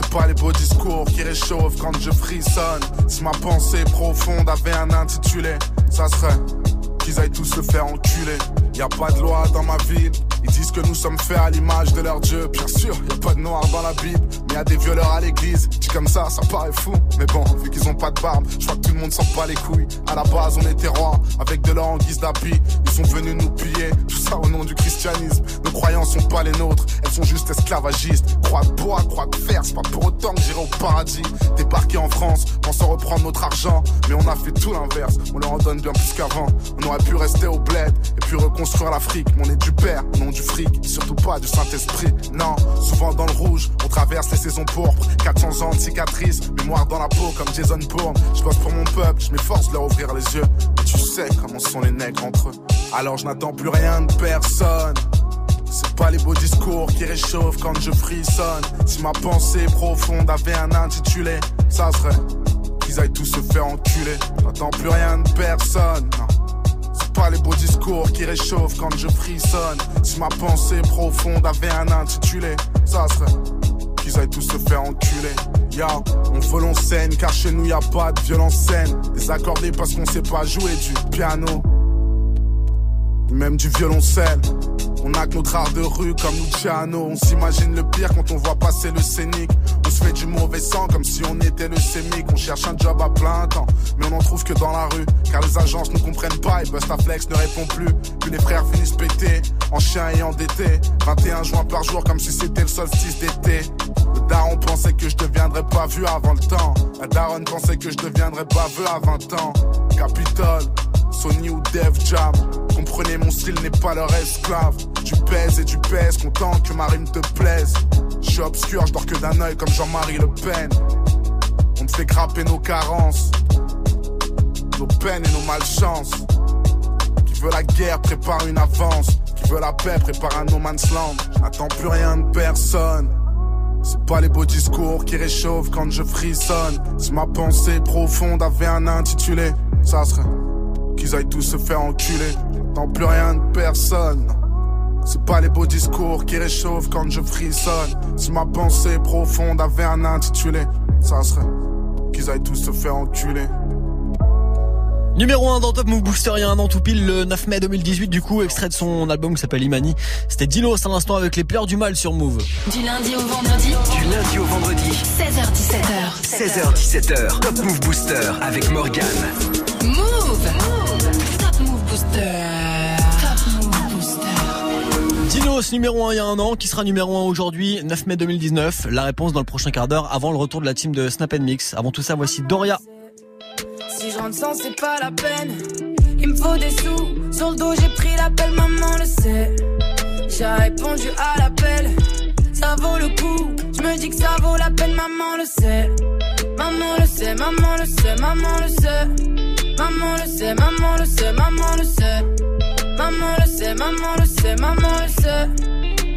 C'est pas les beaux discours qui réchauffent quand je frissonne. Si ma pensée profonde avait un intitulé, ça serait qu'ils aillent tous se faire enculer. Y a pas de loi dans ma ville. Ils disent que nous sommes faits à l'image de leur Dieu. Bien sûr, y a pas de noir dans la Bible, mais y a des violeurs à l'église. Dit comme ça, ça paraît fou. Mais bon, vu qu'ils ont pas de barbe, je crois que tout le monde s'en bat les couilles. À la base, on était rois, avec de l'or en guise d'appui. Ils sont venus nous piller, tout ça au nom du christianisme. Nos croyances sont pas les nôtres, elles sont juste esclavagistes. Croix de bois, croix de fer, c'est pas pour autant que j'irai au paradis. Débarquer en France, pensant reprendre notre argent, mais on a fait tout l'inverse. On leur en donne bien plus qu'avant. On aurait pu rester au bled et puis reconstruire l'Afrique. Mais on est du père, non du fric, surtout pas du Saint-Esprit. Non, souvent dans le rouge, on traverse les saisons pourpres. 400 ans de cicatrices, mémoire dans la peau comme Jason Bourne. Je bosse pour mon peuple, je m'efforce de leur ouvrir les yeux. Mais tu sais comment sont les nègres entre eux. Alors je n'attends plus rien de personne. C'est pas les beaux discours qui réchauffent quand je frissonne. Si ma pensée profonde avait un intitulé, ça serait qu'ils aillent tous se faire enculer. J'attends plus rien de personne. C'est pas les beaux discours qui réchauffent quand je frissonne. Si ma pensée profonde avait un intitulé, ça serait qu'ils aillent tous se faire enculer. Ya, on vole en scène car chez nous y a pas de violence scène. Désaccordé parce qu'on sait pas jouer du piano. Même du violoncelle. On a que notre art de rue comme Luciano. On s'imagine le pire quand on voit passer le scénic. On se fait du mauvais sang comme si on était le sémic. On cherche un job à plein temps, mais on en trouve que dans la rue. Car les agences ne comprennent pas et Bustaflex ne répond plus. Puis les frères finissent pétés, en chien et endettés. 21 juin par jour comme si c'était le solstice d'été. Vu avant le temps. La daronne pensait que je deviendrais baveux à 20 ans. Capitole, Sony ou Def Jam. Comprenez, mon style n'est pas leur esclave. Tu pèses et tu pèses, content que ma rime te plaise. Je suis obscur, je dors que d'un œil comme Jean-Marie Le Pen. On te fait grapper nos carences, nos peines et nos malchances. Qui veut la guerre prépare une avance. Qui veut la paix prépare un no man's land. Je n'attends plus rien de personne. C'est pas les beaux discours qui réchauffent quand je frissonne. Si ma pensée profonde avait un intitulé, ça serait qu'ils aillent tous se faire enculer. J'attends plus rien de personne. C'est pas les beaux discours qui réchauffent quand je frissonne. Si ma pensée profonde avait un intitulé, ça serait qu'ils aillent tous se faire enculer. Numéro 1 dans Top Move Booster, il y a un an tout pile, le 9 mai 2018, du coup, extrait de son album qui s'appelle Imani. C'était Dinos à l'instant avec les pleurs du mal sur Move. Du lundi au vendredi. Du lundi au vendredi. 16h17h. 16h17h. Top Move Booster avec Morgan. Move. Top Move Booster. Top Move Booster. Dinos numéro 1 il y a un an, qui sera numéro 1 aujourd'hui, 9 mai 2019. La réponse dans le prochain quart d'heure avant le retour de la team de Snap Mix. Avant tout ça, voici Doria. Si j'en sens, c'est pas la peine. Il me faut des sous. Sur le dos, j'ai pris l'appel, maman le sait. J'ai répondu à l'appel. Ça vaut le coup. Je me dis que ça vaut la peine, maman le sait. Maman le sait, maman le sait, maman le sait. Maman le sait, maman le sait, maman le sait. Maman le sait, maman le sait, maman le sait.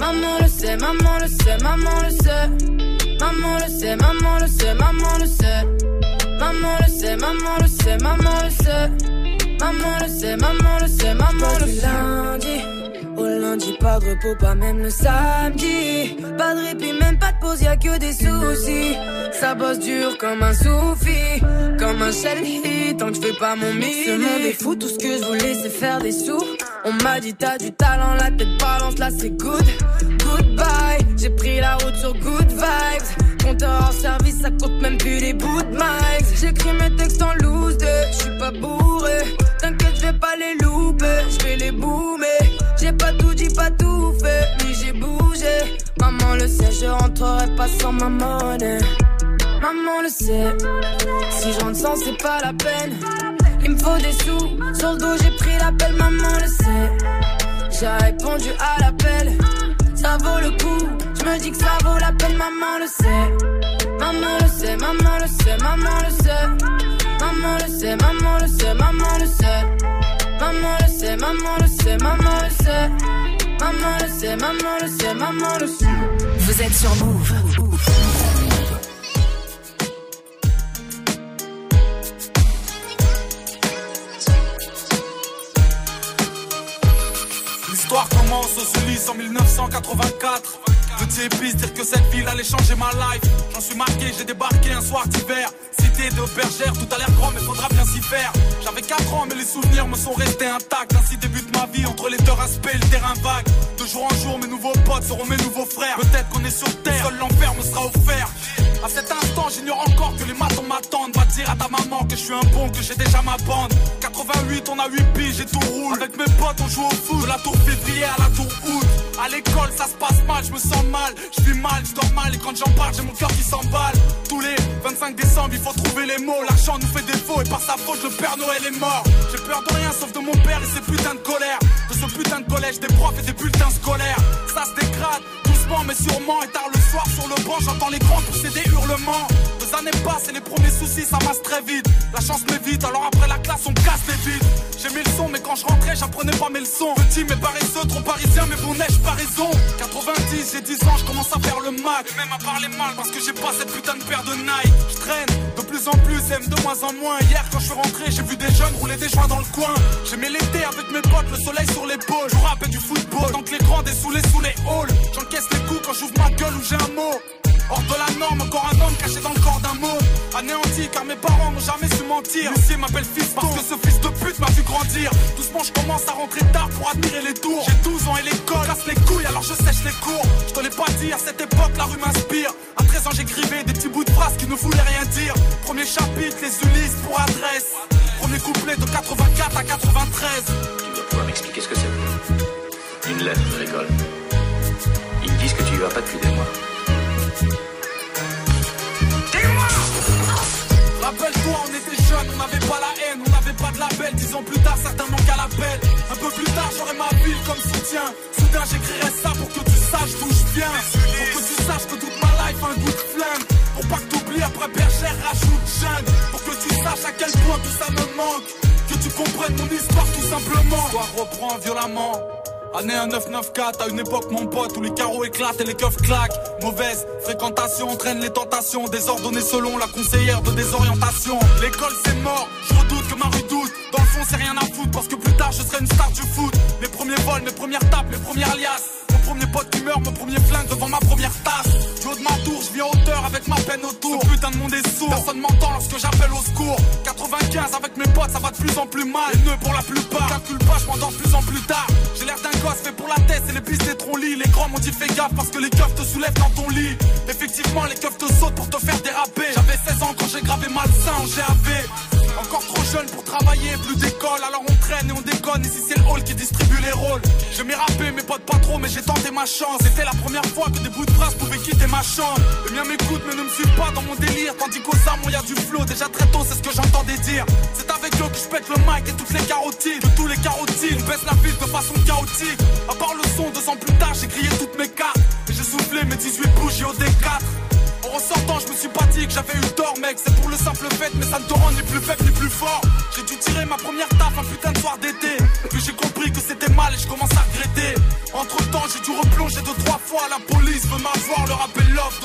Maman le sait, maman le sait, maman le sait. Maman le sait, maman le sait, maman le sait. Maman le sait, maman le sait, maman le sait. Maman le sait, maman le sait, maman le sait. lundi lundi, pas de repos, pas même le samedi. Pas de répit, même pas de pause, y'a que des soucis. Ça bosse dur comme un soufi, comme un shell tant que je fais pas mon mix. Ce monde est fou, tout ce que je voulais c'est faire des sous. On m'a dit t'as du talent, la tête balance, là c'est good. Goodbye, j'ai pris la route sur good vibes. Compteur hors service, ça compte même plus les bouts de. J'écris mes textes en loose je suis pas bourré. T'inquiète, je pas les louper, je vais les boomer. J'ai pas tout dit, pas tout fait, mais j'ai bougé. Maman le sait, je rentrerai pas sans ma monnaie. Maman le sait, si j'en sens, c'est pas la peine. Il me faut des sous, sur le dos, j'ai pris l'appel, maman le sait. J'ai répondu à l'appel, ça vaut le coup. Je me dis que ça vaut la peine, maman le sait. Maman le sait, maman le sait, maman le sait maman le sait, maman le sait, maman le sait. Maman le sait, maman le sait, maman le sait. Maman le sait, maman le sait, maman le sait. Vous êtes sur Move. L'histoire commence au se en 1984. Petit épice, dire que cette ville allait changer ma life. J'en suis marqué, j'ai débarqué un soir d'hiver. Cité de bergère, tout a l'air grand, mais faudra bien s'y faire. J'avais 4 ans, mais les souvenirs me sont restés intacts. Ainsi débute ma vie entre les deux aspects le terrain vague. De jour en jour, mes nouveaux potes seront mes nouveaux frères. Peut-être qu'on est sur terre, seul l'enfer me sera offert. À cet instant, j'ignore encore que les matons m'attendent. Va dire à ta maman que je suis un bon, que j'ai déjà ma bande. 88, on a 8 piges et tout roule. Avec mes potes, on joue au foot. De la tour février à la tour août. À l'école, ça se passe mal, je me sens mal. Je vis mal, je dors mal. Et quand j'en parle, j'ai mon cœur qui s'emballe. Tous les 25 décembre, il faut trouver les mots. L'argent nous fait défaut et par sa faute, le Père Noël est mort. J'ai peur de rien sauf de mon père et ses putains de colère. De ce putain de collège, des profs et des bulletins scolaires. Ça se dégrade mais sûrement. Et tard le soir sur le banc, j'entends les grands pousser des hurlements. Deux années passent et les premiers soucis ça masse très vite. La chance m'évite, alors après la classe on casse les vides. J'ai mis le son, mais quand je rentrais, j'apprenais pas mes leçons. Petit mais paresseux, trop parisien, mais bon neige, pas raison? 90, j'ai 10 ans, je commence à faire le mac. Et même à parler mal parce que j'ai pas cette putain de paire de Nike. Je traîne de plus en plus, aime de moins en moins. Hier, quand je suis rentré, j'ai vu des jeunes rouler des joints dans le coin. J'aimais l'été avec mes potes, le soleil sur l'épaule. Je rappelle du football, donc les grands dessoulés sous les halls. J'encaisse les coups quand j'ouvre ma gueule ou j'ai un mot. Hors de la norme, encore un homme caché dans le corps d'un mot. Anéanti car mes parents n'ont jamais su mentir. Lucier m'appelle fils parce que ce fils de pute m'a vu grandir. Doucement, je commence à rentrer tard pour admirer les tours. J'ai 12 ans et l'école casse les couilles alors je sèche les cours. Je te l'ai pas dit, à cette époque la rue m'inspire. À 13 ans, j'écrivais des petits bouts de phrases qui ne voulaient rien dire. Premier chapitre, les Ulysses pour adresse. Premier couplet de 84 à 93. Tu dois pouvoir m'expliquer ce que c'est. Une lettre de l'école. Ils me disent que tu y vas pas depuis des mois. Rappelle-toi, on était jeunes, on n'avait pas la haine, on n'avait pas de label. Dix ans plus tard, certains manquent à l'appel. Un peu plus tard, j'aurai ma ville comme soutien. Soudain, j'écrirai ça pour que tu saches d'où je viens. Pour que tu saches que toute ma life a un goût de flingue. Pour pas que t'oublies, après bergère, rajoute jeune. Pour que tu saches à quel point tout ça me manque. Que tu comprennes mon histoire tout simplement. L'histoire reprend violemment. Année 1994, à une époque mon pote où les carreaux éclatent et les keufs claquent. Mauvaise fréquentation entraîne les tentations, désordonnées selon la conseillère de désorientation. L'école c'est mort, je redoute que ma rue doute. Dans le fond c'est rien à foutre parce que plus tard je serai une star du foot. Mes premiers vols, mes premières tapes, mes premières liasses. Premier pote qui meurt, mon premier flingue devant ma première tasse. Du haut de ma tour, je vis en hauteur avec ma peine autour. Ce putain de monde est sourd, personne m'entend lorsque j'appelle au secours. 95 avec mes potes, ça va de plus en plus mal. Les nœuds pour la plupart, calcule pas, je m'endors de plus en plus tard. J'ai l'air d'un gosse fait pour la tête et les pistes des lits. Les grands m'ont dit fais gaffe parce que les keufs te soulèvent dans ton lit. Effectivement, les keufs te sautent pour te faire déraper. J'avais 16 ans quand j'ai gravé malsain en GAV. Encore trop jeune pour travailler, plus d'école, alors on traîne et on déconne. Si c'est le hall qui distribue les rôles, je m'ai rappé, mes potes pas trop, mais j'ai C'était la première fois que des bouts de phrases pouvaient quitter ma chambre. Les miens m'écoutent, mais ne me suivent pas dans mon délire. Tandis qu'aux armes, il y a du flow, déjà très tôt, c'est ce que j'entendais dire. C'est avec eux que je pète le mic et toutes les carotides. Que tous les carotides baissent la ville de façon chaotique. À part le son, deux ans plus tard, j'ai grillé toutes mes cartes. Et j'ai soufflé mes 18 bougies au D4. En ressortant, je me suis pas que j'avais eu tort, mec. C'est pour le simple fait, mais ça ne te rend ni plus faible ni plus fort. J'ai dû tirer ma première taf un putain de soir d'été. Puis j'ai compris que c'était mal et je commence à regretter. Entre temps, j'ai dû replonger deux, trois fois. La police veut m'avoir, leur appel l'offre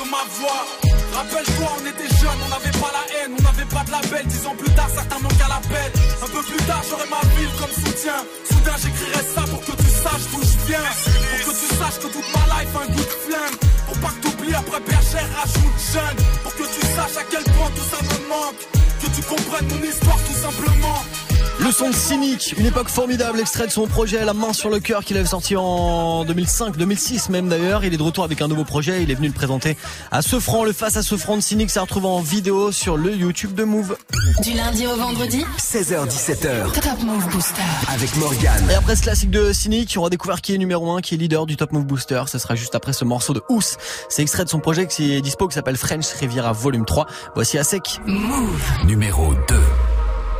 une époque formidable, extrait de son projet La main sur le cœur qu'il avait sorti en 2005, 2006 même d'ailleurs. Il est de retour avec un nouveau projet, il est venu le présenter à ce franc, le face à ce franc de Cynic, ça retrouve en vidéo sur le YouTube de Move. Du lundi au vendredi 16h17h. Top Move Booster. Avec Morgane. Et après ce classique de Cynic, on va découvrir qui est numéro 1, qui est leader du Top Move Booster. Ce sera juste après ce morceau de Ous. C'est extrait de son projet qui est dispo, qui s'appelle French Riviera Volume 3. Voici à sec. Move. Numéro 2.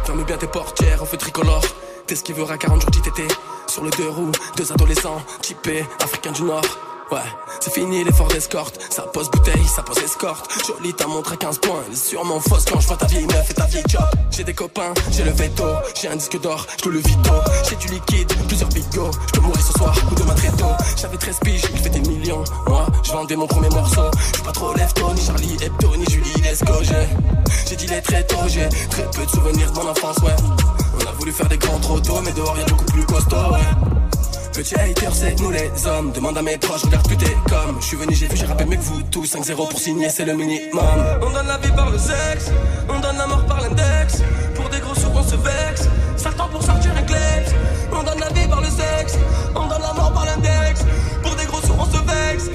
Ferme bien tes portières, on fait tricolore. T'es ce qui verra 40 jours d'ITT. Sur le deux roues, deux adolescents, typés, africains du Nord. Ouais, c'est fini l'effort d'escorte. Ça pose bouteille, ça pose escorte. Jolie, t'as montré 15 points. Elle est sûrement fausse quand je vois ta vieille meuf et ta vieille job. J'ai des copains, j'ai le veto. J'ai un disque d'or, je le vito. J'ai du liquide, plusieurs bigots. Je peux mourir ce soir ou demain très tôt. J'avais 13 piges, il fait des millions. Moi, je vendais mon premier morceau. Je pas trop lève ni Charlie Hebdo, ni Julie Lesco. J'ai j'ai dit les très tôt, j'ai très peu de souvenirs de mon enfance, ouais. On a voulu faire des grands trop tôt, mais dehors y'a beaucoup plus costaud, ouais. Petit hater, c'est nous les hommes. Demande à mes proches, regarde plus t'es comme. Je suis venu, j'ai vu, j'ai rappé mieux que vous tous. 5-0 pour signer, c'est le minimum. On donne la vie par le sexe, on donne la mort par l'index. Pour des gros sous, on se vexe. temps pour sortir un kleps. On donne la vie par le sexe, on donne la mort par l'index. Pour des gros sous, on se vexe.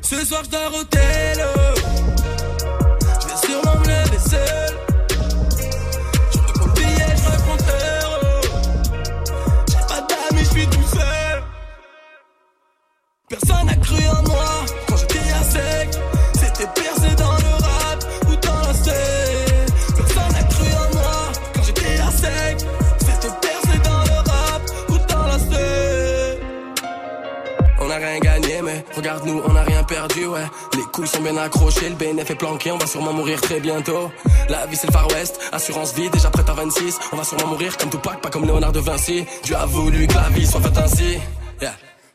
Ce soir, je au télo. Je sûrement me lever regarde-nous, on a rien perdu, ouais. Les couilles sont bien accrochées, le BNF est planqué, on va sûrement mourir très bientôt. La vie c'est le Far West, assurance vie, déjà prête à 26. On va sûrement mourir comme Tupac, pas comme Léonard de Vinci. Dieu a voulu que la vie soit faite ainsi.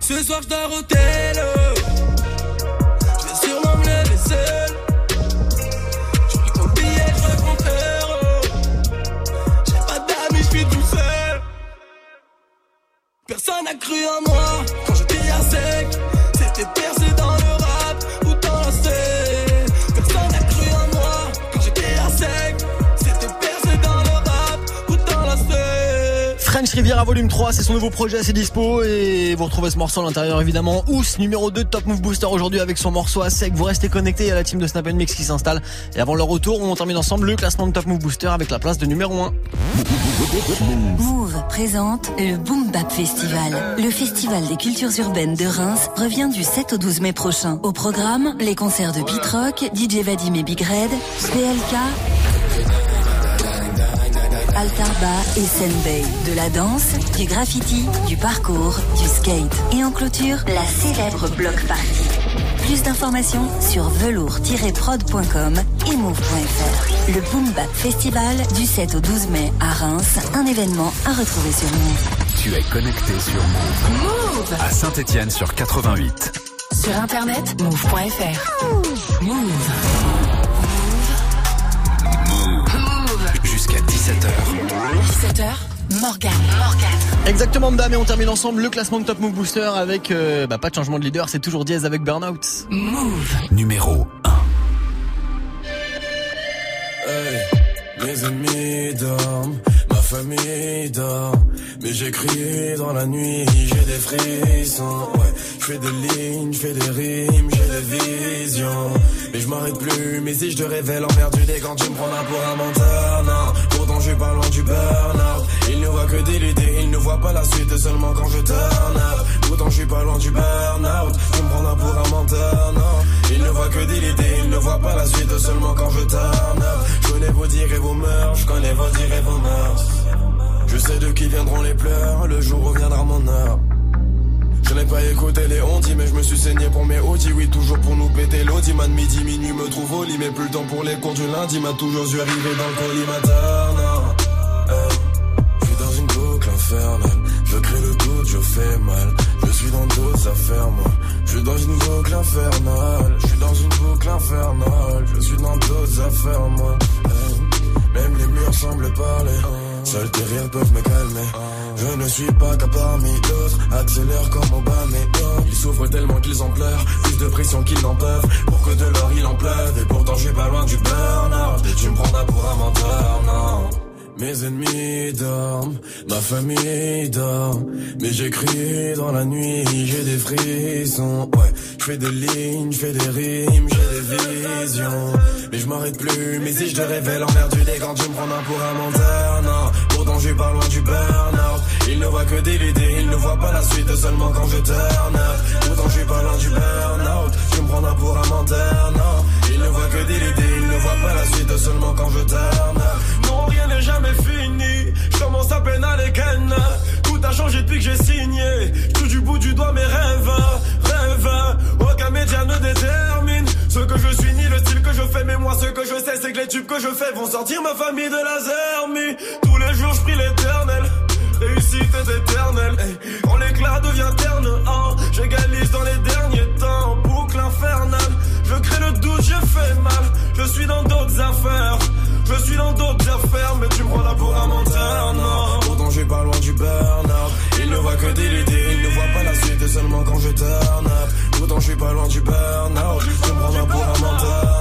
Ce soir, je dors au télo. Sûrement me seul. Je mon billet, je mon J'ai pas d'amis, je suis tout seul. Personne n'a cru en moi quand j'étais à sec. French Riviera volume 3, c'est son nouveau projet, c'est dispo et vous retrouvez ce morceau à l'intérieur évidemment. Ous, numéro 2 de Top Move Booster aujourd'hui avec son morceau à sec. Vous restez connectés à la team de Snap Mix qui s'installe et avant leur retour, on termine ensemble le classement de Top Move Booster avec la place de numéro 1. Move présente le Boom Bap Festival. Le festival des cultures urbaines de Reims revient du 7 au 12 mai prochain. Au programme, les concerts de Beat Rock, DJ Vadim et Big Red, PLK, Altarba et Senbei. De la danse, du graffiti, du parcours, du skate. Et en clôture, la célèbre block party. Plus d'informations sur velours-prod.com et move.fr. Le Boom Bap Festival du 7 au 12 mai à Reims, un événement à retrouver sur Move. Tu es connecté sur Move. Move À Saint-Étienne sur 88. Sur internet, move.fr. Move. jusqu'à 17h. 17h, Morgan. Exactement, madame, et on termine ensemble le classement de Top Move Booster avec euh, bah, pas de changement de leader, c'est toujours Diaz avec Burnout. Move. Numéro 1. Hey, mes ennemis dorment, ma famille dort, mais j'écris dans la nuit, j'ai des frissons, ouais, je fais des lignes, je fais des rimes, j'ai des visions. Mais je m'arrête plus, mais si je te révèle en perdu des quand tu me prendras pour un menteur, non. Je suis pas loin du burn-out. Il ne voit que des idées, il ne voit pas la suite seulement quand je turn. Pourtant je suis pas loin du burn-out. Tu me prendras pour un menteur, non. Il ne voit que des idées, il ne voit pas la suite seulement quand je turn. Je connais vos dires et vos mœurs, je connais vos dires et vos mœurs. Je sais de qui viendront les pleurs, le jour reviendra mon heure. Je n'ai pas écouté les ondis, mais je me suis saigné pour mes audis. Oui, toujours pour nous péter l'audi. Man, midi, minuit me trouve au lit, mais plus le temps pour les cours du lundi. M'a toujours dû arriver dans le non. Je crée le doute, je fais mal. Je suis dans d'autres affaires, moi. Je suis dans une boucle infernale. Je suis dans une boucle infernale. Je suis dans d'autres affaires, moi. même les murs semblent parler. Seuls tes rires peuvent me calmer. Je ne suis pas qu'à parmi d'autres, accélère comme Obama Ils souffrent tellement qu'ils en pleurent, plus de pression qu'ils n'en peuvent. Pour que de l'or il en pleuve, et pourtant je suis pas loin du burn-out. Tu me prendras pour un menteur, non. Mes ennemis dorment, ma famille dort, mais j'écris dans la nuit, j'ai des frissons, ouais, je fais des lignes, je fais des rimes, j'ai des visions, mais je m'arrête plus, mais si je te révèle en l'air du quand tu me prends un pour un menteur, non, pourtant j'ai pas loin du burn-out, il ne voit que des idées, il ne voit pas la suite seulement quand je turn pourtant j'ai pas loin du burn-out, tu me prends un pour un menteur, non, ne que des idées, il ne voit pas la suite seulement quand je up, non rien n'est jamais fini. Je commence à peine à les. Tout a changé depuis que j'ai signé. Tout du bout du doigt mes rêves, rêves. Aucun média ne détermine ce que je suis ni le style que je fais. Mais moi, ce que je sais, c'est que les tubes que je fais vont sortir ma famille de la zermie. Tous les jours, je prie l'éternel. Réussite est éternelle. Quand l'éclat devient terne, hein, j'égalise dans les derniers Je suis dans d'autres affaires. Je suis dans d'autres affaires, mais tu me prends là pour un menteur, non. Pourtant, j'ai pas loin du burn-out. Il ne voit que des idées, il ne voit pas la suite seulement quand je turn up. Pourtant, je pas loin du burn-out. Tu me prends là pour un menteur,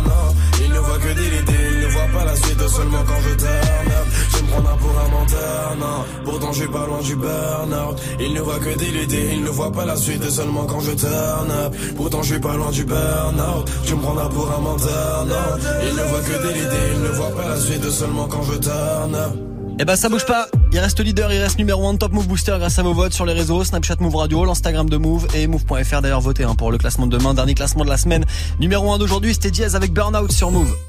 pas la suite seulement quand je turn up. Je me prends pour un menteur, non. Pourtant, je suis pas loin du burn-out. Il ne voit que idées, il ne voit pas la suite seulement quand je turn up. Pourtant, je suis pas loin du burn-out. Tu me prends pour un menteur, non. Il ne voit que idées, il ne voit pas la suite seulement quand je turn up. Eh ben ça bouge pas, il reste leader, il reste numéro 1 de Top Move Booster grâce à vos votes sur les réseaux, Snapchat Move Radio, l'Instagram de Move et Move.fr d'ailleurs votez hein, pour le classement de demain, dernier classement de la semaine. Numéro 1 d'aujourd'hui c'était Diaz avec Burnout sur Move.